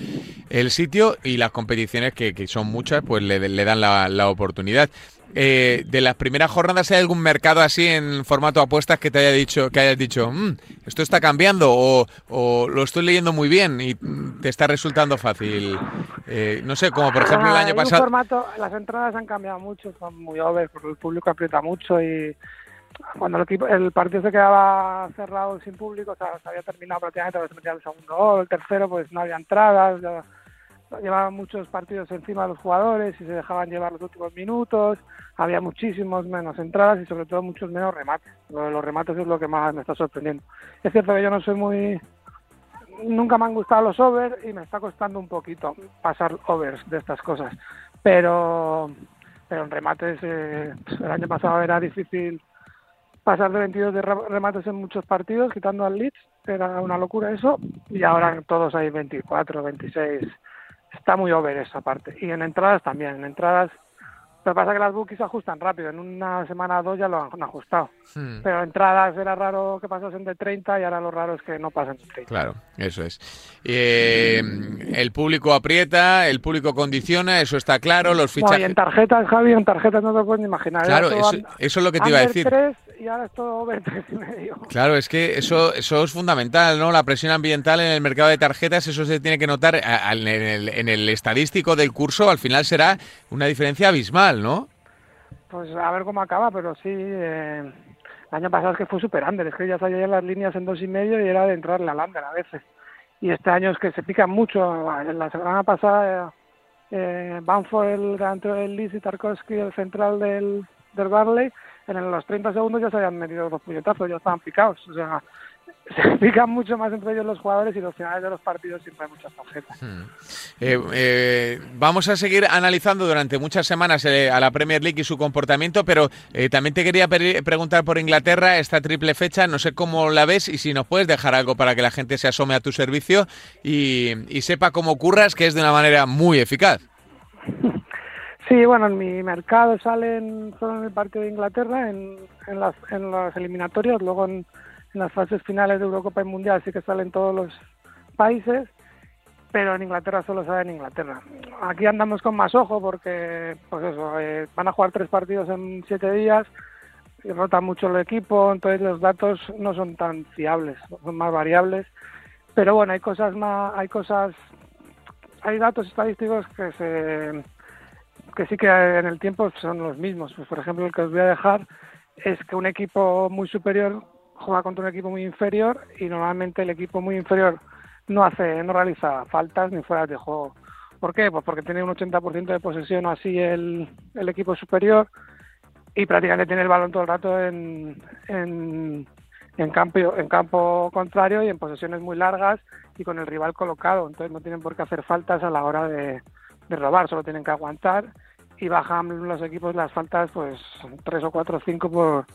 el sitio y las competiciones, que, que son muchas, pues le, le dan la, la oportunidad. Eh, de las primeras jornadas, ¿hay algún mercado así en formato apuestas que te haya dicho, que hayas dicho, mm, esto está cambiando o, o, lo estoy leyendo muy bien y te está resultando fácil? Eh, no sé, como por ejemplo el año pasado. Formato, las entradas han cambiado mucho, son muy over, porque el público aprieta mucho y cuando el, equipo, el partido se quedaba cerrado sin público, se había terminado prácticamente, se metía el segundo gol, el tercero pues no había entradas, llevaban muchos partidos encima de los jugadores y se dejaban llevar los últimos minutos, había muchísimos menos entradas y sobre todo muchos menos remates. los remates es lo que más me está sorprendiendo. Es cierto que yo no soy muy... Nunca me han gustado los overs y me está costando un poquito pasar overs de estas cosas, pero pero en remates eh, el año pasado era difícil pasar de 22 de remates en muchos partidos, quitando al Leeds, era una locura eso, y ahora todos hay 24, 26. Está muy over esa parte. Y en entradas también, en entradas lo que pasa es que las bookies ajustan rápido, en una semana o dos ya lo han ajustado. Hmm. Pero entradas era raro que pasasen de 30 y ahora lo raro es que no pasen de 30. Claro, eso es. Eh, el público aprieta, el público condiciona, eso está claro. Los fichajes. y en tarjetas, Javi, en tarjetas no te puedes ni imaginar. Claro, eso, es lo que te iba a decir. Y ahora es todo y medio. Claro, es que eso, eso es fundamental, ¿no? La presión ambiental en el mercado de tarjetas, eso se tiene que notar en el, en el estadístico del curso, al final será una diferencia abismal. ¿no? Pues a ver cómo acaba, pero sí. Eh, el año pasado es que fue super under, es que ya salían las líneas en dos y medio y era de entrar la lander a veces. Y este año es que se pican mucho. La semana pasada, eh, Banford, el delantero del Leeds y Tarkovsky, el central del, del Barley, en los 30 segundos ya se habían metido dos puñetazos, ya estaban picados. O sea, se pican mucho más entre ellos los jugadores y los finales de los partidos siempre hay muchas tarjetas. Hmm. Eh, eh, vamos a seguir analizando durante muchas semanas eh, a la Premier League y su comportamiento, pero también te quería preguntar por Inglaterra esta triple fecha, no sé cómo la ves y si nos puedes dejar algo para que la gente se asome a tu servicio y, sepa cómo curras, que es de una manera muy eficaz. Sí, bueno, en mi mercado salen solo en el partido de Inglaterra, en, en, las, en las eliminatorias, luego en en las fases finales de Eurocopa y Mundial sí que salen todos los países, pero en Inglaterra solo sale en Inglaterra. Aquí andamos con más ojo porque, pues eso, eh, van a jugar tres partidos en siete días, y rota mucho el equipo, entonces los datos no son tan fiables, son más variables. Pero bueno, hay cosas más, hay cosas, hay datos estadísticos que se que sí que en el tiempo son los mismos. Pues, por ejemplo, el que os voy a dejar es que un equipo muy superior juega contra un equipo muy inferior y normalmente el equipo muy inferior no hace, no realiza faltas ni fuera de juego. ¿Por qué? Pues porque tiene un 80% de posesión así el, el equipo superior y prácticamente tiene el balón todo el rato en, en, en, campo, en campo contrario y en posesiones muy largas y con el rival colocado. Entonces no tienen por qué hacer faltas a la hora de, de robar, solo tienen que aguantar y bajan los equipos las faltas pues tres o cuatro o cinco por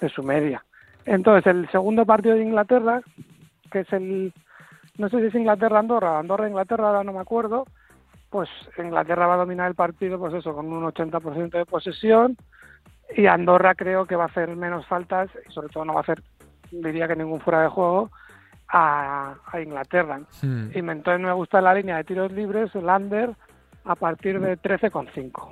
de su media. Entonces el segundo partido de Inglaterra, que es el no sé si es Inglaterra Andorra, Andorra Inglaterra, ahora no me acuerdo, pues Inglaterra va a dominar el partido pues eso con un 80% de posesión y Andorra creo que va a hacer menos faltas y sobre todo no va a hacer diría que ningún fuera de juego a, Inglaterra. Hmm. Y entonces me gusta la línea de tiros libres, el under a partir de 13,5.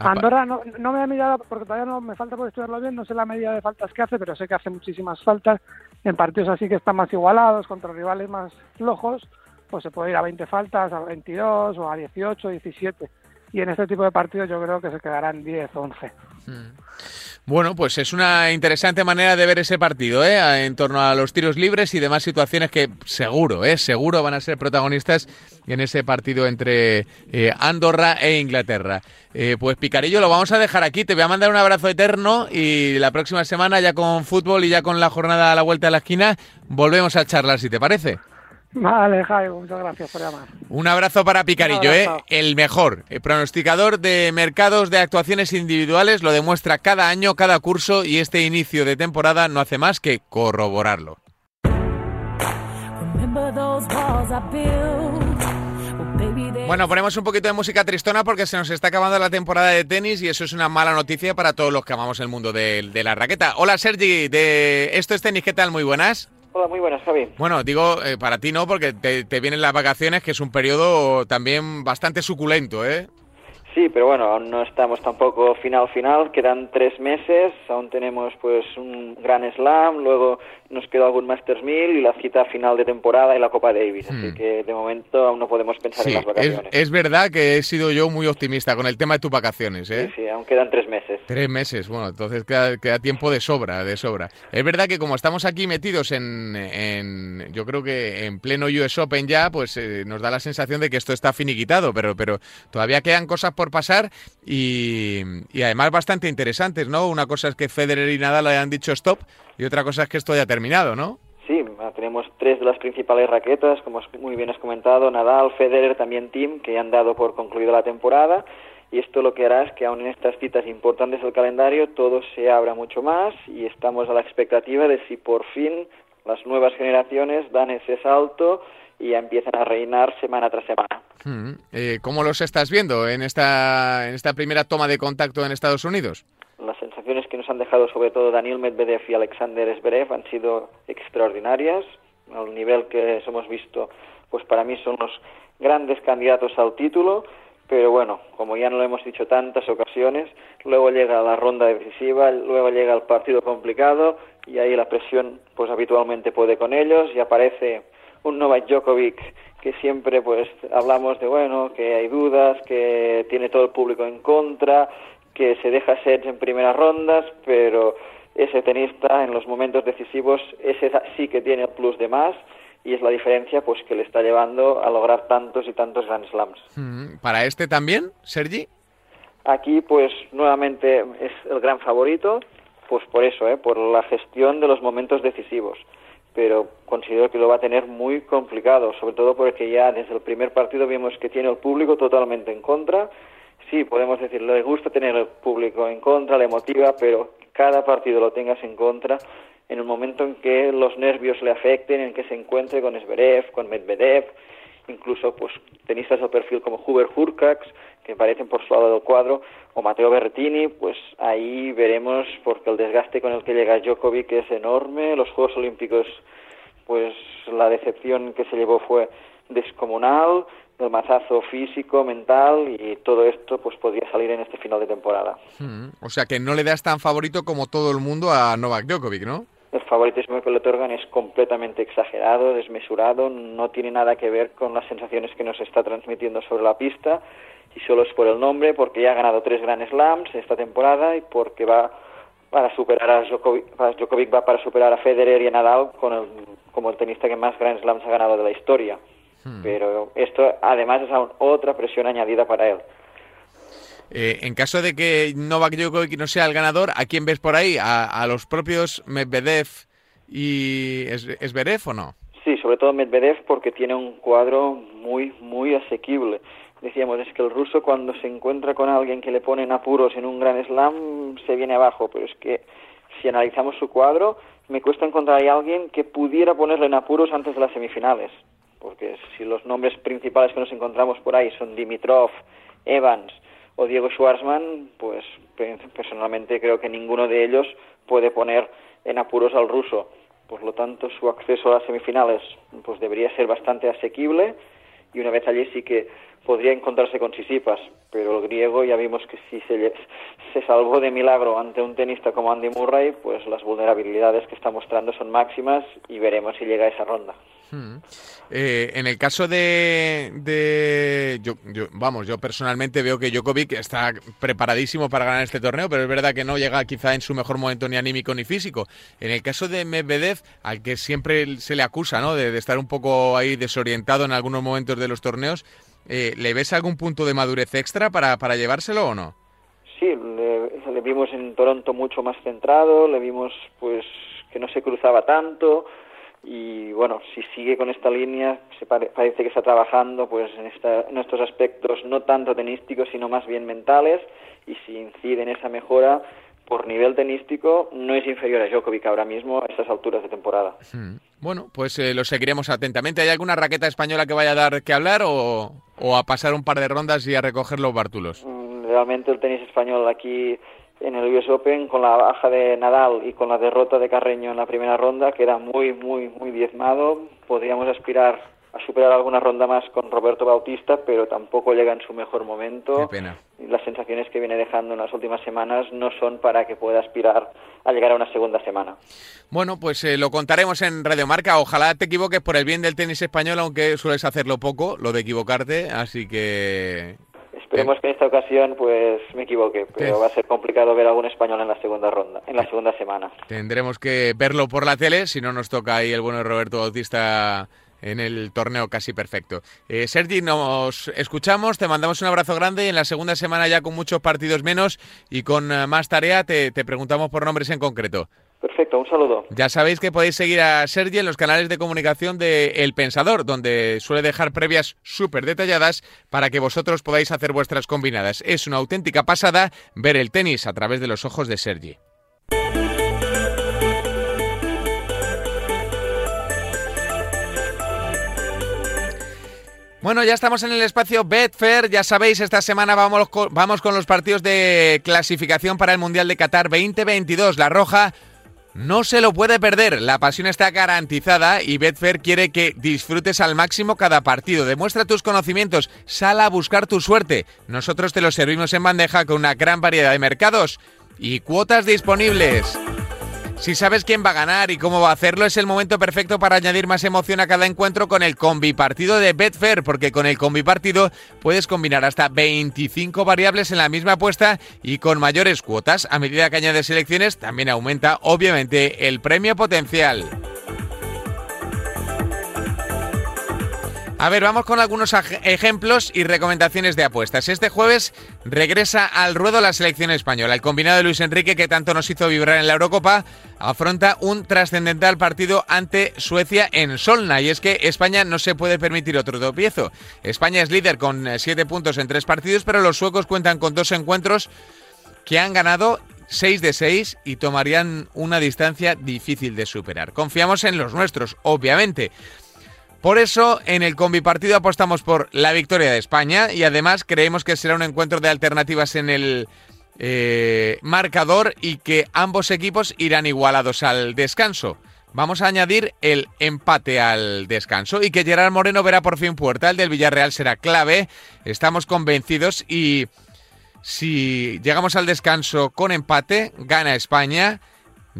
Andorra no, no me ha mirado porque todavía no me falta por estudiarlo bien, no sé la medida de faltas que hace, pero sé que hace muchísimas faltas en partidos así que están más igualados, contra rivales más flojos, pues se puede ir a 20 faltas, a 22 o a 18, 17. Y en este tipo de partidos yo creo que se quedarán 10 o 11. Bueno, pues es una interesante manera de ver ese partido, ¿eh? En torno a los tiros libres y demás situaciones que seguro, ¿eh? Seguro van a ser protagonistas en ese partido entre eh, Andorra e Inglaterra. Eh, pues Picarillo, lo vamos a dejar aquí. Te voy a mandar un abrazo eterno y la próxima semana, ya con fútbol y ya con la jornada a la vuelta a la esquina, volvemos a charlar, si te parece. Vale, Jaime, muchas gracias por llamar. Un abrazo para Picarillo, ¿eh? el mejor el pronosticador de mercados de actuaciones individuales, lo demuestra cada año, cada curso y este inicio de temporada no hace más que corroborarlo. Bueno, ponemos un poquito de música tristona porque se nos está acabando la temporada de tenis y eso es una mala noticia para todos los que amamos el mundo de, de la raqueta. Hola Sergi, de Esto es Tenis, ¿qué tal? Muy buenas. Hola, muy buenas, Javi. Bueno, digo eh, para ti no, porque te, te, vienen las vacaciones, que es un periodo también bastante suculento, ¿eh? Sí, pero bueno, aún no estamos tampoco final final, quedan tres meses, aún tenemos pues un gran slam, luego nos queda algún Masters 1000 y la cita final de temporada y la Copa Davis, así hmm. que de momento aún no podemos pensar en las vacaciones. Es, es, verdad que he sido yo muy optimista con el tema de tus vacaciones, ¿eh? Sí, sí, aún quedan tres meses. Tres meses, bueno, entonces queda, queda tiempo de sobra, de sobra. Es verdad que como estamos aquí metidos en, en yo creo que en pleno US Open ya, pues eh, nos da la sensación de que esto está finiquitado, pero, pero todavía quedan cosas por pasar y, además bastante interesantes, ¿no? Una cosa es que Federer y Nadal hayan dicho stop y otra cosa es que esto haya terminado, ¿no? Sí, tenemos tres de las principales raquetas, como muy bien has comentado, Nadal, Federer, también Tim, que han dado por concluida la temporada y esto lo que hará es que aún en estas citas importantes del calendario todo se abra mucho más y estamos a la expectativa de si por fin las nuevas generaciones dan ese salto y ya empiezan a reinar semana tras semana. Hmm. Eh, ¿Cómo los estás viendo en esta, en esta primera toma de contacto en Estados Unidos? Que nos han dejado sobre todo Daniel Medvedev y Alexander Zverev han sido extraordinarias. Al nivel que hemos visto, pues para mí son los grandes candidatos al título. Pero bueno, como ya no lo hemos dicho tantas ocasiones, luego llega la ronda decisiva, luego llega el partido complicado y ahí la presión pues habitualmente puede con ellos y aparece un Novak Djokovic que siempre pues hablamos de bueno, que hay dudas, que tiene todo el público en contra, que se deja sets en primeras rondas, pero ese tenista en los momentos decisivos ese sí que tiene el plus de más y es la diferencia pues que le está llevando a lograr tantos y tantos Grand Slams. Mm, ¿Para este también, Sergi? Aquí pues nuevamente es el gran favorito, pues por eso, ¿eh? por la gestión de los momentos decisivos pero considero que lo va a tener muy complicado, sobre todo porque ya desde el primer partido vimos que tiene el público totalmente en contra. Sí, podemos decir, le gusta tener el público en contra, le motiva, pero cada partido lo tengas en contra, en el momento en que los nervios le afecten, en que se encuentre con Zverev, con Medvedev, incluso pues tenistas de perfil como Huber Hurkacz, que parecen por su lado del cuadro, o Mateo Berrettini, pues ahí veremos, porque el desgaste con el que llega Djokovic es enorme, los Juegos Olímpicos, pues la decepción que se llevó fue descomunal, del mazazo físico, mental y todo esto pues podría salir en este final de temporada. Hmm, o sea que no le das tan favorito como todo el mundo a Novak Djokovic, ¿no? El favoritismo que le otorgan es completamente exagerado, desmesurado, no tiene nada que ver con las sensaciones que nos está transmitiendo sobre la pista y solo es por el nombre, porque ya ha ganado tres Grand Slams esta temporada y porque va para superar a Djokovic, Djokovic va para superar a Federer y a Nadal con el, como el tenista que más Grand Slams ha ganado de la historia. Hmm. Pero esto además es aún otra presión añadida para él. Eh, en caso de que Novak Djokovic no sea el ganador, ¿a quién ves por ahí? ¿A, los propios Medvedev y Esberev o no? Sí, sobre todo Medvedev porque tiene un cuadro muy, muy asequible. Decíamos, es que el ruso cuando se encuentra con alguien que le pone en apuros en un gran slam se viene abajo, pero es que si analizamos su cuadro, me cuesta encontrar a alguien que pudiera ponerle en apuros antes de las semifinales, porque si los nombres principales que nos encontramos por ahí son Dimitrov, Evans, o Diego Schwartzman, pues personalmente creo que ninguno de ellos puede poner en apuros al ruso. Por lo tanto, su acceso a las semifinales pues debería ser bastante asequible y una vez allí sí que podría encontrarse con Sisipas, pero el griego ya vimos que si se, se salvó de milagro ante un tenista como Andy Murray, pues las vulnerabilidades que está mostrando son máximas y veremos si llega a esa ronda. Hmm. Eh, en el caso de, de yo, vamos, yo personalmente veo que Djokovic está preparadísimo para ganar este torneo, pero es verdad que no llega quizá en su mejor momento ni anímico ni físico. En el caso de Medvedev, al que siempre se le acusa, ¿no? De, estar un poco ahí desorientado en algunos momentos de los torneos, eh, ¿le ves algún punto de madurez extra para, para llevárselo o no? Sí, le, le vimos en Toronto mucho más centrado, le vimos pues que no se cruzaba tanto y bueno, si sigue con esta línea, se parece que está trabajando pues en, en estos aspectos no tanto tenísticos, sino más bien mentales, y si incide en esa mejora, por nivel tenístico no es inferior a Djokovic ahora mismo a estas alturas de temporada. Hmm. Bueno, pues eh, lo seguiremos atentamente. ¿Hay alguna raqueta española que vaya a dar que hablar o, o, a pasar un par de rondas y a recoger los bártulos? Mm, realmente el tenis español aquí en el US Open con la baja de Nadal y con la derrota de Carreño en la primera ronda queda muy, muy, muy diezmado. Podríamos aspirar a superar alguna ronda más con Roberto Bautista, pero tampoco llega en su mejor momento. Qué pena. Las sensaciones que viene dejando en las últimas semanas no son para que pueda aspirar a llegar a una segunda semana. Bueno, pues eh, lo contaremos en Radio Marca. Ojalá te equivoques por el bien del tenis español, aunque sueles hacerlo poco, lo de equivocarte. Así que Esperemos que en esta ocasión pues me equivoque, pero va a ser complicado ver algún español en la segunda ronda, en la segunda semana. Tendremos que verlo por la tele, si no nos toca ahí el bueno Roberto Bautista en el torneo casi perfecto. Eh, Sergi, nos escuchamos, te mandamos un abrazo grande y en la segunda semana ya con muchos partidos menos y con eh, más tarea te preguntamos por nombres en concreto. Perfecto, un saludo. Ya sabéis que podéis seguir a Sergi en los canales de comunicación de El Pensador, donde suele dejar previas súper detalladas para que vosotros podáis hacer vuestras combinadas. Es una auténtica pasada ver el tenis a través de los ojos de Sergi. Bueno, ya estamos en el espacio Betfair. Ya sabéis, esta semana vamos con, vamos con los partidos de clasificación para el Mundial de Qatar 2022. La Roja no se lo puede perder, la pasión está garantizada y Betfair quiere que disfrutes al máximo cada partido. Demuestra tus conocimientos, sal a buscar tu suerte. Nosotros te lo servimos en bandeja con una gran variedad de mercados y cuotas disponibles. Si sabes quién va a ganar y cómo va a hacerlo, es el momento perfecto para añadir más emoción a cada encuentro con el combi partido de Betfair, porque con el combi partido puedes combinar hasta 25 variables en la misma apuesta y con mayores cuotas. A medida que añades selecciones, también aumenta obviamente el premio potencial. A ver, vamos con algunos ejemplos y recomendaciones de apuestas. Este jueves regresa al ruedo la selección española. El combinado de Luis Enrique, que tanto nos hizo vibrar en la Eurocopa, afronta un trascendental partido ante Suecia en Solna. Y es que España no se puede permitir otro tropiezo. España es líder con eh, siete puntos en tres partidos, pero los suecos cuentan con dos encuentros que han ganado 6 de 6 y tomarían una distancia difícil de superar. Confiamos en los nuestros, obviamente. Por eso, en el combi partido apostamos por la victoria de España y además creemos que será un encuentro de alternativas en el eh, marcador y que ambos equipos irán igualados al descanso. vamos a añadir el empate al descanso y que Gerard Moreno verá por fin puerta. El del Villarreal será clave. Estamos convencidos y si llegamos al descanso con empate, gana España.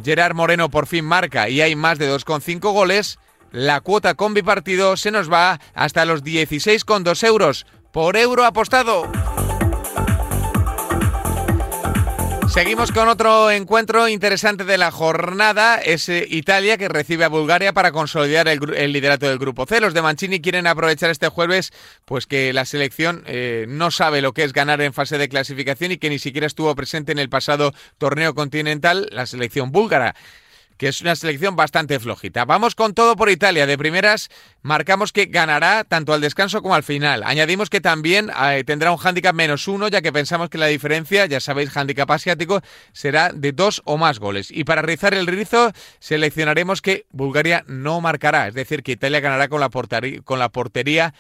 Gerard Moreno por fin marca y hay más de 2,5 goles. La cuota con bipartido se nos va hasta los 16,2 euros por euro apostado. Seguimos con otro encuentro interesante de la jornada. Es eh, Italia que recibe a Bulgaria para consolidar el, liderato del grupo C. Los de Mancini quieren aprovechar este jueves, pues que la selección eh, no sabe lo que es ganar en fase de clasificación y que ni siquiera estuvo presente en el pasado torneo continental, la selección búlgara que es una selección bastante flojita. Vamos con todo por Italia. De primeras, marcamos que ganará tanto al descanso como al final. Añadimos que también eh, tendrá un hándicap menos uno, ya que pensamos que la diferencia, ya sabéis, hándicap asiático, será de dos o más goles. Y para rizar el rizo, seleccionaremos que Bulgaria no marcará, es decir, que Italia ganará con la, portería, con la portería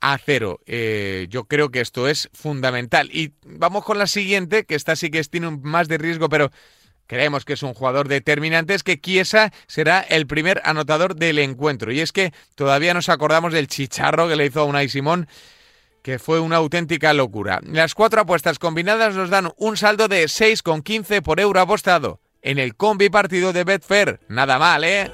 a cero. Eh, yo creo que esto es fundamental. Y vamos con la siguiente, que esta sí que tiene un más de riesgo, pero Creemos que es un jugador determinante, es que Chiesa será el primer anotador del encuentro. Y es que todavía nos acordamos del chicharro que le hizo a Unai Simón, que fue una auténtica locura. Las cuatro apuestas combinadas nos dan un saldo de 6,15 por euro apostado en el combi partido de Betfair. Nada mal, ¿eh?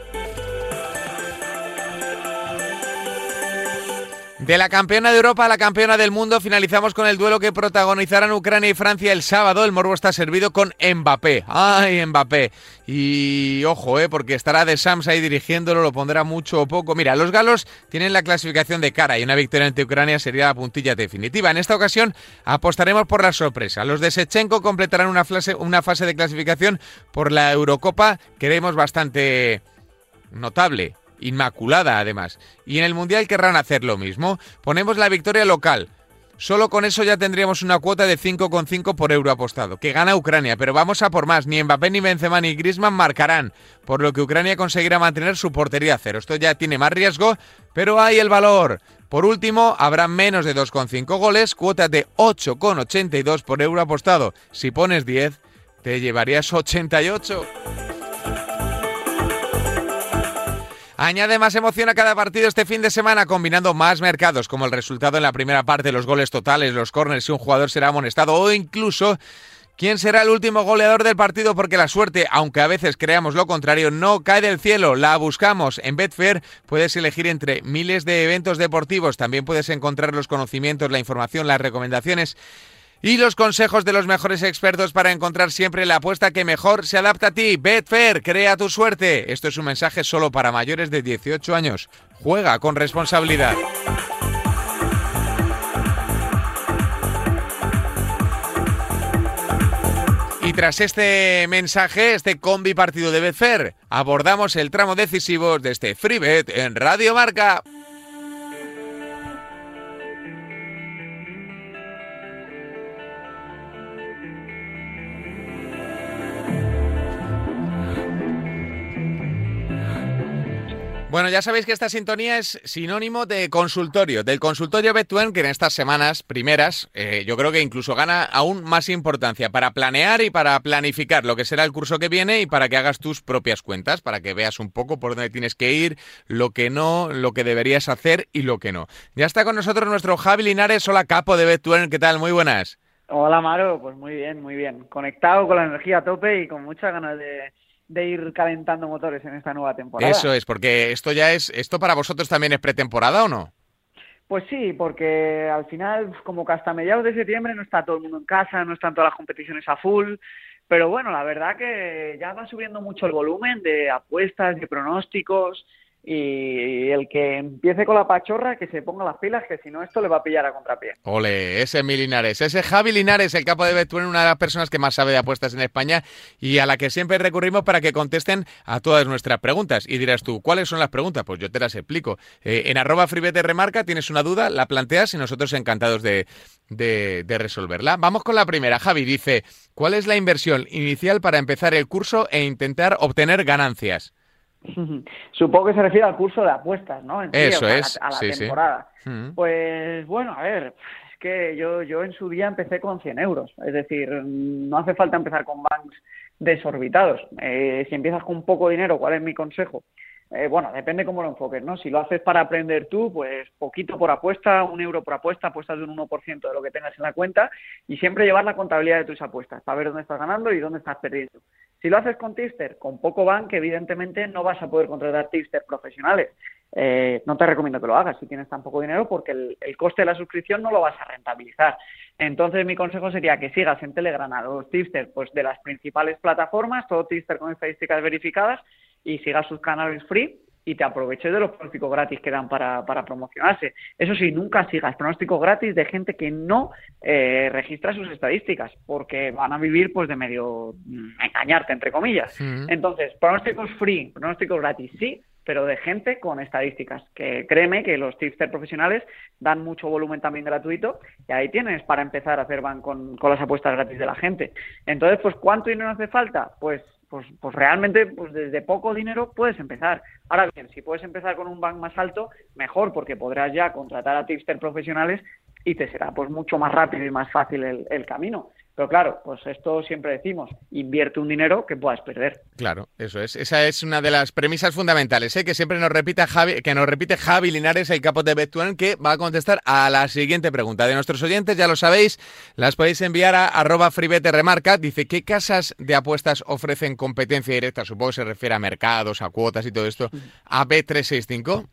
De la campeona de Europa a la campeona del mundo, finalizamos con el duelo que protagonizarán Ucrania y Francia el sábado. El morbo está servido con Mbappé. ¡Ay, Mbappé! Y ojo, eh, porque estará de Sams ahí dirigiéndolo, lo pondrá mucho o poco. Mira, los galos tienen la clasificación de cara y una victoria ante Ucrania sería la puntilla definitiva. En esta ocasión apostaremos por la sorpresa. Los de Sechenko completarán una fase, una fase de clasificación por la Eurocopa que bastante notable inmaculada además. Y en el Mundial querrán hacer lo mismo. Ponemos la victoria local. Solo con eso ya tendríamos una cuota de 5,5 por euro apostado, que gana Ucrania, pero vamos a por más. Ni Mbappé, ni Benzema, ni Griezmann marcarán, por lo que Ucrania conseguirá mantener su portería a cero. Esto ya tiene más riesgo, pero hay el valor. Por último, habrá menos de 2,5 goles, cuota de 8,82 por euro apostado. Si pones 10, te llevarías 88. Añade más emoción a cada partido este fin de semana combinando más mercados como el resultado en la primera parte, los goles totales, los corners, si un jugador será amonestado o incluso quién será el último goleador del partido porque la suerte, aunque a veces creamos lo contrario, no cae del cielo, la buscamos. En Betfair. Puedes elegir entre miles de eventos deportivos, también puedes encontrar los conocimientos, la información, las recomendaciones y los consejos de los mejores expertos para encontrar siempre la apuesta que mejor se adapta a ti. Betfair, crea tu suerte. Esto es un mensaje solo para mayores de 18 años. Juega con responsabilidad. Y tras este mensaje, este combi partido de Betfair, abordamos el tramo decisivo de este FreeBet en Radio Marca. Bueno, ya sabéis que esta sintonía es sinónimo de consultorio, del consultorio Betuen, que en estas semanas primeras eh, yo creo que incluso gana aún más importancia para planear y para planificar lo que será el curso que viene y para que hagas tus propias cuentas, para que veas un poco por dónde tienes que ir, lo que no, lo que deberías hacer y lo que no. Ya está con nosotros nuestro Javi Linares, hola capo de Betuen, ¿qué tal? Muy buenas. Hola Maro, pues muy bien, muy bien. Conectado con la energía a tope y con muchas ganas de de ir calentando motores en esta nueva temporada. Eso es, porque esto ya es, ¿esto para vosotros también es pretemporada o no? Pues sí, porque al final, como que hasta mediados de septiembre no está todo el mundo en casa, no están todas las competiciones a full, pero bueno, la verdad que ya va subiendo mucho el volumen de apuestas, de pronósticos, y el que empiece con la pachorra, que se ponga las pilas, que si no esto le va a pillar a contrapié. Ole, ese mi Linares, ese Javi Linares, el capo de Betún, una de las personas que más sabe de apuestas en España y a la que siempre recurrimos para que contesten a todas nuestras preguntas. Y dirás tú, ¿cuáles son las preguntas? Pues yo te las explico. Eh, en arroba fribete remarca tienes una duda, la planteas y nosotros encantados de, de resolverla. Vamos con la primera. Javi dice, ¿cuál es la inversión inicial para empezar el curso e intentar obtener ganancias? Supongo que se refiere al curso de apuestas, ¿no? Eso es. A la, temporada. Pues bueno, a ver, que yo, yo en su día empecé con 100 euros. Es decir, no hace falta empezar con banks desorbitados. Eh, si empiezas con poco dinero, ¿cuál es mi consejo? Eh, bueno, depende cómo lo enfoques, ¿no? Si lo haces para aprender tú, pues poquito por apuesta, un euro por apuesta, apuestas de un 1% de lo que tengas en la cuenta y siempre llevar la contabilidad de tus apuestas para ver dónde estás ganando y dónde estás perdiendo. Si lo haces con tipster, con poco bank, evidentemente no vas a poder contratar tipsters profesionales. Eh, no te recomiendo que lo hagas si tienes tan poco dinero porque el, coste de la suscripción no lo vas a rentabilizar. Entonces mi consejo sería que sigas en Telegram a los tipsters pues, de las principales plataformas, todo tipster con estadísticas verificadas y sigas sus canales free y te aproveches de los pronósticos gratis que dan para, para promocionarse. Eso sí, nunca sigas pronósticos gratis de gente que no eh, registra sus estadísticas, porque van a vivir pues de medio mm, engañarte, entre comillas. Entonces, pronósticos free, pronósticos gratis, sí, pero de gente con estadísticas. Que créeme que los tipsters profesionales dan mucho volumen también gratuito y ahí tienes para empezar a hacer van con, con las apuestas gratis de la gente. Entonces, pues, ¿cuánto dinero hace falta? Pues pues, pues realmente pues desde poco dinero puedes empezar. Ahora bien, si puedes empezar con un bank más alto, mejor, porque podrás ya contratar a tipster profesionales y te será pues mucho más rápido y más fácil el camino. Pero claro, pues esto siempre decimos, invierte un dinero que puedas perder. Claro, eso es. Esa es una de las premisas fundamentales, ¿eh? que siempre nos repite Javi, que nos repite Javi Linares, el capo de Bettuan, que va a contestar a la siguiente pregunta de nuestros oyentes. Ya lo sabéis, las podéis enviar a arroba remarca. Dice, ¿qué casas de apuestas ofrecen competencia directa? Supongo que se refiere a mercados, a cuotas y todo esto. A B365.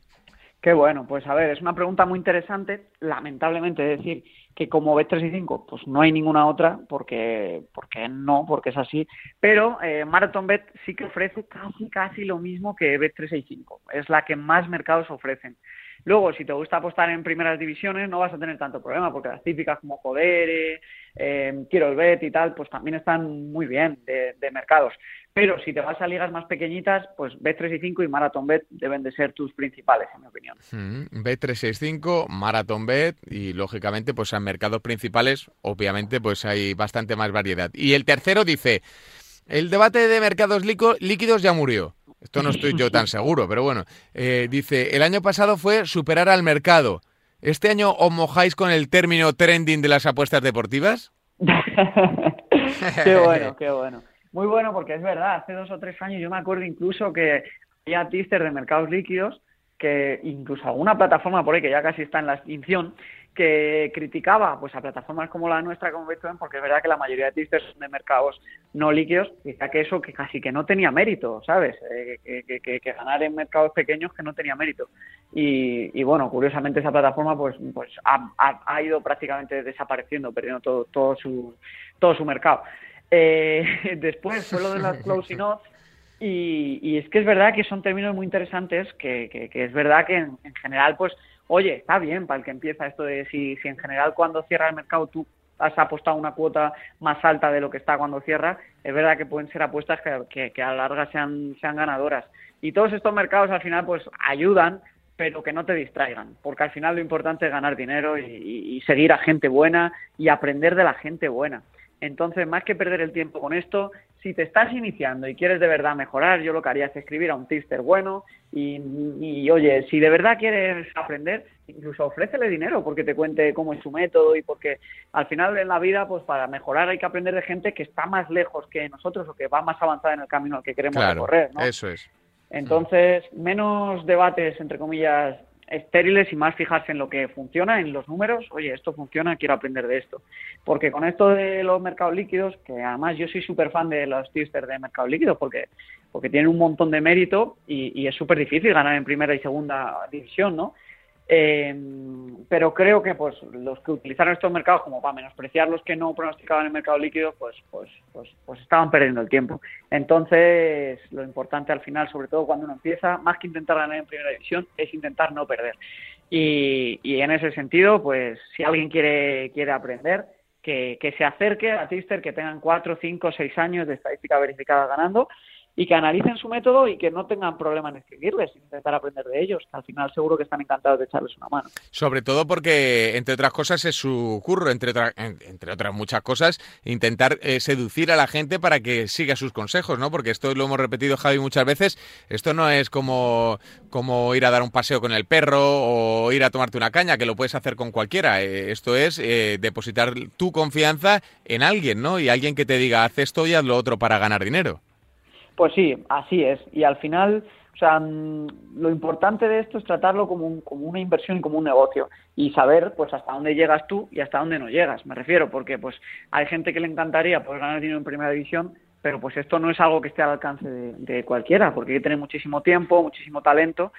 Qué bueno, pues a ver, es una pregunta muy interesante. Lamentablemente, es decir, que como Bet365, pues no hay ninguna otra, porque, porque no, porque es así. Pero eh, Marathon Bet sí que ofrece casi, casi lo mismo que Bet365. Es la que más mercados ofrecen. Luego, si te gusta apostar en primeras divisiones, no vas a tener tanto problema, porque las típicas como Poder, eh, Quiero el Bet y tal, pues también están muy bien de, mercados. Pero si te vas a ligas más pequeñitas, pues B365 y Marathon Bet deben de ser tus principales, en mi opinión. B365, Marathon Bet y lógicamente pues en mercados principales obviamente pues hay bastante más variedad. Y el tercero dice, el debate de mercados líquidos ya murió. Esto no estoy yo tan seguro, pero bueno. Eh, dice, el año pasado fue superar al mercado. ¿Este año os mojáis con el término trending de las apuestas deportivas? qué bueno, qué bueno. Muy bueno porque es verdad, hace dos o tres años yo me acuerdo incluso que había tister de mercados líquidos que incluso alguna plataforma por ahí que ya casi está en la extinción que criticaba pues a plataformas como la nuestra como Bitcoin porque es verdad que la mayoría de tisters son de mercados no líquidos decía que eso que casi que no tenía mérito sabes eh, que, que, ganar en mercados pequeños que no tenía mérito. Y, y bueno curiosamente esa plataforma pues pues ha, ha, ido prácticamente desapareciendo perdiendo todo todo su todo su mercado. Eh, después fue lo de las closing odds y, y, es que es verdad que son términos muy interesantes, que, que, es verdad que en, general, pues, oye, está bien para el que empieza esto de si, si en general cuando cierra el mercado tú has apostado una cuota más alta de lo que está cuando cierra, es verdad que pueden ser apuestas que, que, a la larga sean, sean ganadoras. Y todos estos mercados al final pues ayudan, pero que no te distraigan, porque al final lo importante es ganar dinero y, y seguir a gente buena y aprender de la gente buena. Entonces, más que perder el tiempo con esto, si te estás iniciando y quieres de verdad mejorar, yo lo que haría es escribir a un tipster bueno y, oye, si de verdad quieres aprender, incluso ofrécele dinero porque te cuente cómo es su método y porque al final en la vida, pues para mejorar hay que aprender de gente que está más lejos que nosotros o que va más avanzada en el camino al que queremos recorrer, ¿no? Eso es. Entonces, menos debates, entre comillas, estériles y más fijarse en lo que funciona, en los números, oye, esto funciona, quiero aprender de esto. Porque con esto de los mercados líquidos, que además yo soy súper fan de los tipsters de mercados líquidos, porque, porque tienen un montón de mérito y, y es súper difícil ganar en primera y segunda división, ¿no? Eh, pero creo que pues los que utilizaron estos mercados como para menospreciar los que no pronosticaban el mercado líquido, pues, pues, pues, pues estaban perdiendo el tiempo. Entonces, lo importante al final, sobre todo cuando uno empieza, más que intentar ganar en primera división, es intentar no perder. Y, y en ese sentido, pues si alguien quiere, quiere aprender, que, que se acerque a Tister, que tengan cuatro, cinco, seis años de estadística verificada ganando y que analicen su método y que no tengan problema en escribirles, intentar aprender de ellos, al final seguro que están encantados de echarles una mano. Sobre todo porque, entre otras cosas, es su curro, entre, entre otras muchas cosas, intentar eh, seducir a la gente para que siga sus consejos, ¿no? Porque esto lo hemos repetido, Javi, muchas veces, esto no es como, como ir a dar un paseo con el perro o ir a tomarte una caña, que lo puedes hacer con cualquiera. Eh, esto es eh, depositar tu confianza en alguien, ¿no? Y alguien que te diga, haz esto y haz lo otro para ganar dinero. Pues sí, así es. Y al final, o sea, mm, lo importante de esto es tratarlo como, como una inversión y como un negocio y saber pues hasta dónde llegas tú y hasta dónde no llegas. Me refiero porque pues hay gente que le encantaría poder ganar dinero en primera división, pero pues esto no es algo que esté al alcance de, cualquiera, porque hay que tener muchísimo tiempo, muchísimo talento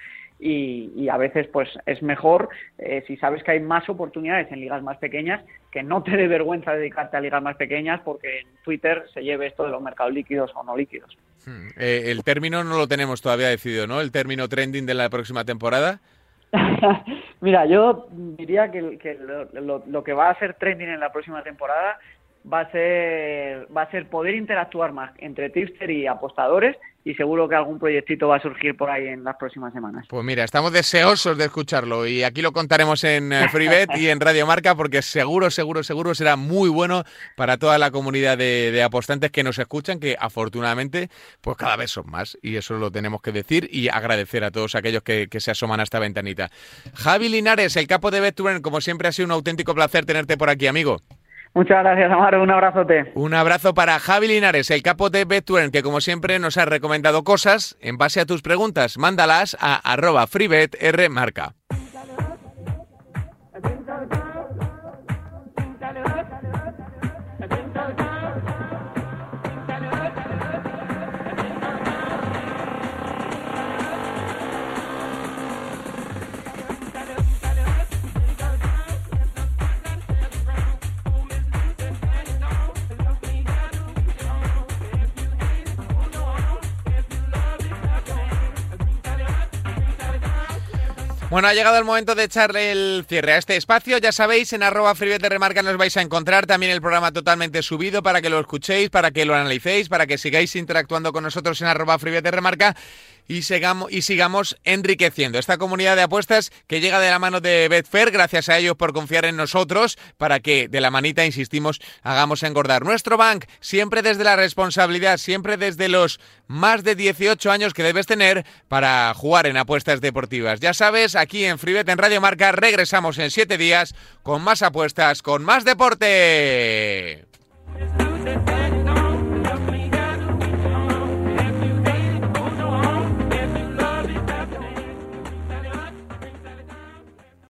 y, a veces pues es mejor eh, si sabes que hay más oportunidades en ligas más pequeñas que no te dé vergüenza dedicarte a ligas más pequeñas porque en Twitter se lleve esto de los mercados líquidos o no líquidos. Hmm. Eh, el término no lo tenemos todavía decidido, ¿no? El término trending de la próxima temporada. Mira, yo diría que, lo, que va a ser trending en la próxima temporada va a ser va a ser poder interactuar más entre tipster y apostadores y seguro que algún proyectito va a surgir por ahí en las próximas semanas. Pues mira, estamos deseosos de escucharlo y aquí lo contaremos en eh, FreeBet y en Radio Marca porque seguro, seguro, seguro será muy bueno para toda la comunidad de, apostantes que nos escuchan, que afortunadamente pues cada vez son más y eso lo tenemos que decir y agradecer a todos aquellos que, se asoman a esta ventanita. Javi Linares, el capo de BetTuren, como siempre ha sido un auténtico placer tenerte por aquí, amigo. Muchas gracias, Amaro. Un abrazote. Un abrazo para Javi Linares, el capo de Betuen, que como siempre nos ha recomendado cosas en base a tus preguntas. Mándalas a arroba freebetrmarca. Bueno, ha llegado el momento de echarle el cierre a este espacio. Ya sabéis, en arroba de remarca nos vais a encontrar también el programa totalmente subido para que lo escuchéis, para que lo analicéis, para que sigáis interactuando con nosotros en arroba de remarca y sigamos, y sigamos enriqueciendo esta comunidad de apuestas que llega de la mano de Betfair. Gracias a ellos por confiar en nosotros para que de la manita, insistimos, hagamos engordar nuestro bank siempre desde la responsabilidad, siempre desde los más de 18 años que debes tener para jugar en apuestas deportivas. Ya sabes, aquí en FreeBet en Radio Marca regresamos en 7 días con más apuestas, con más deporte.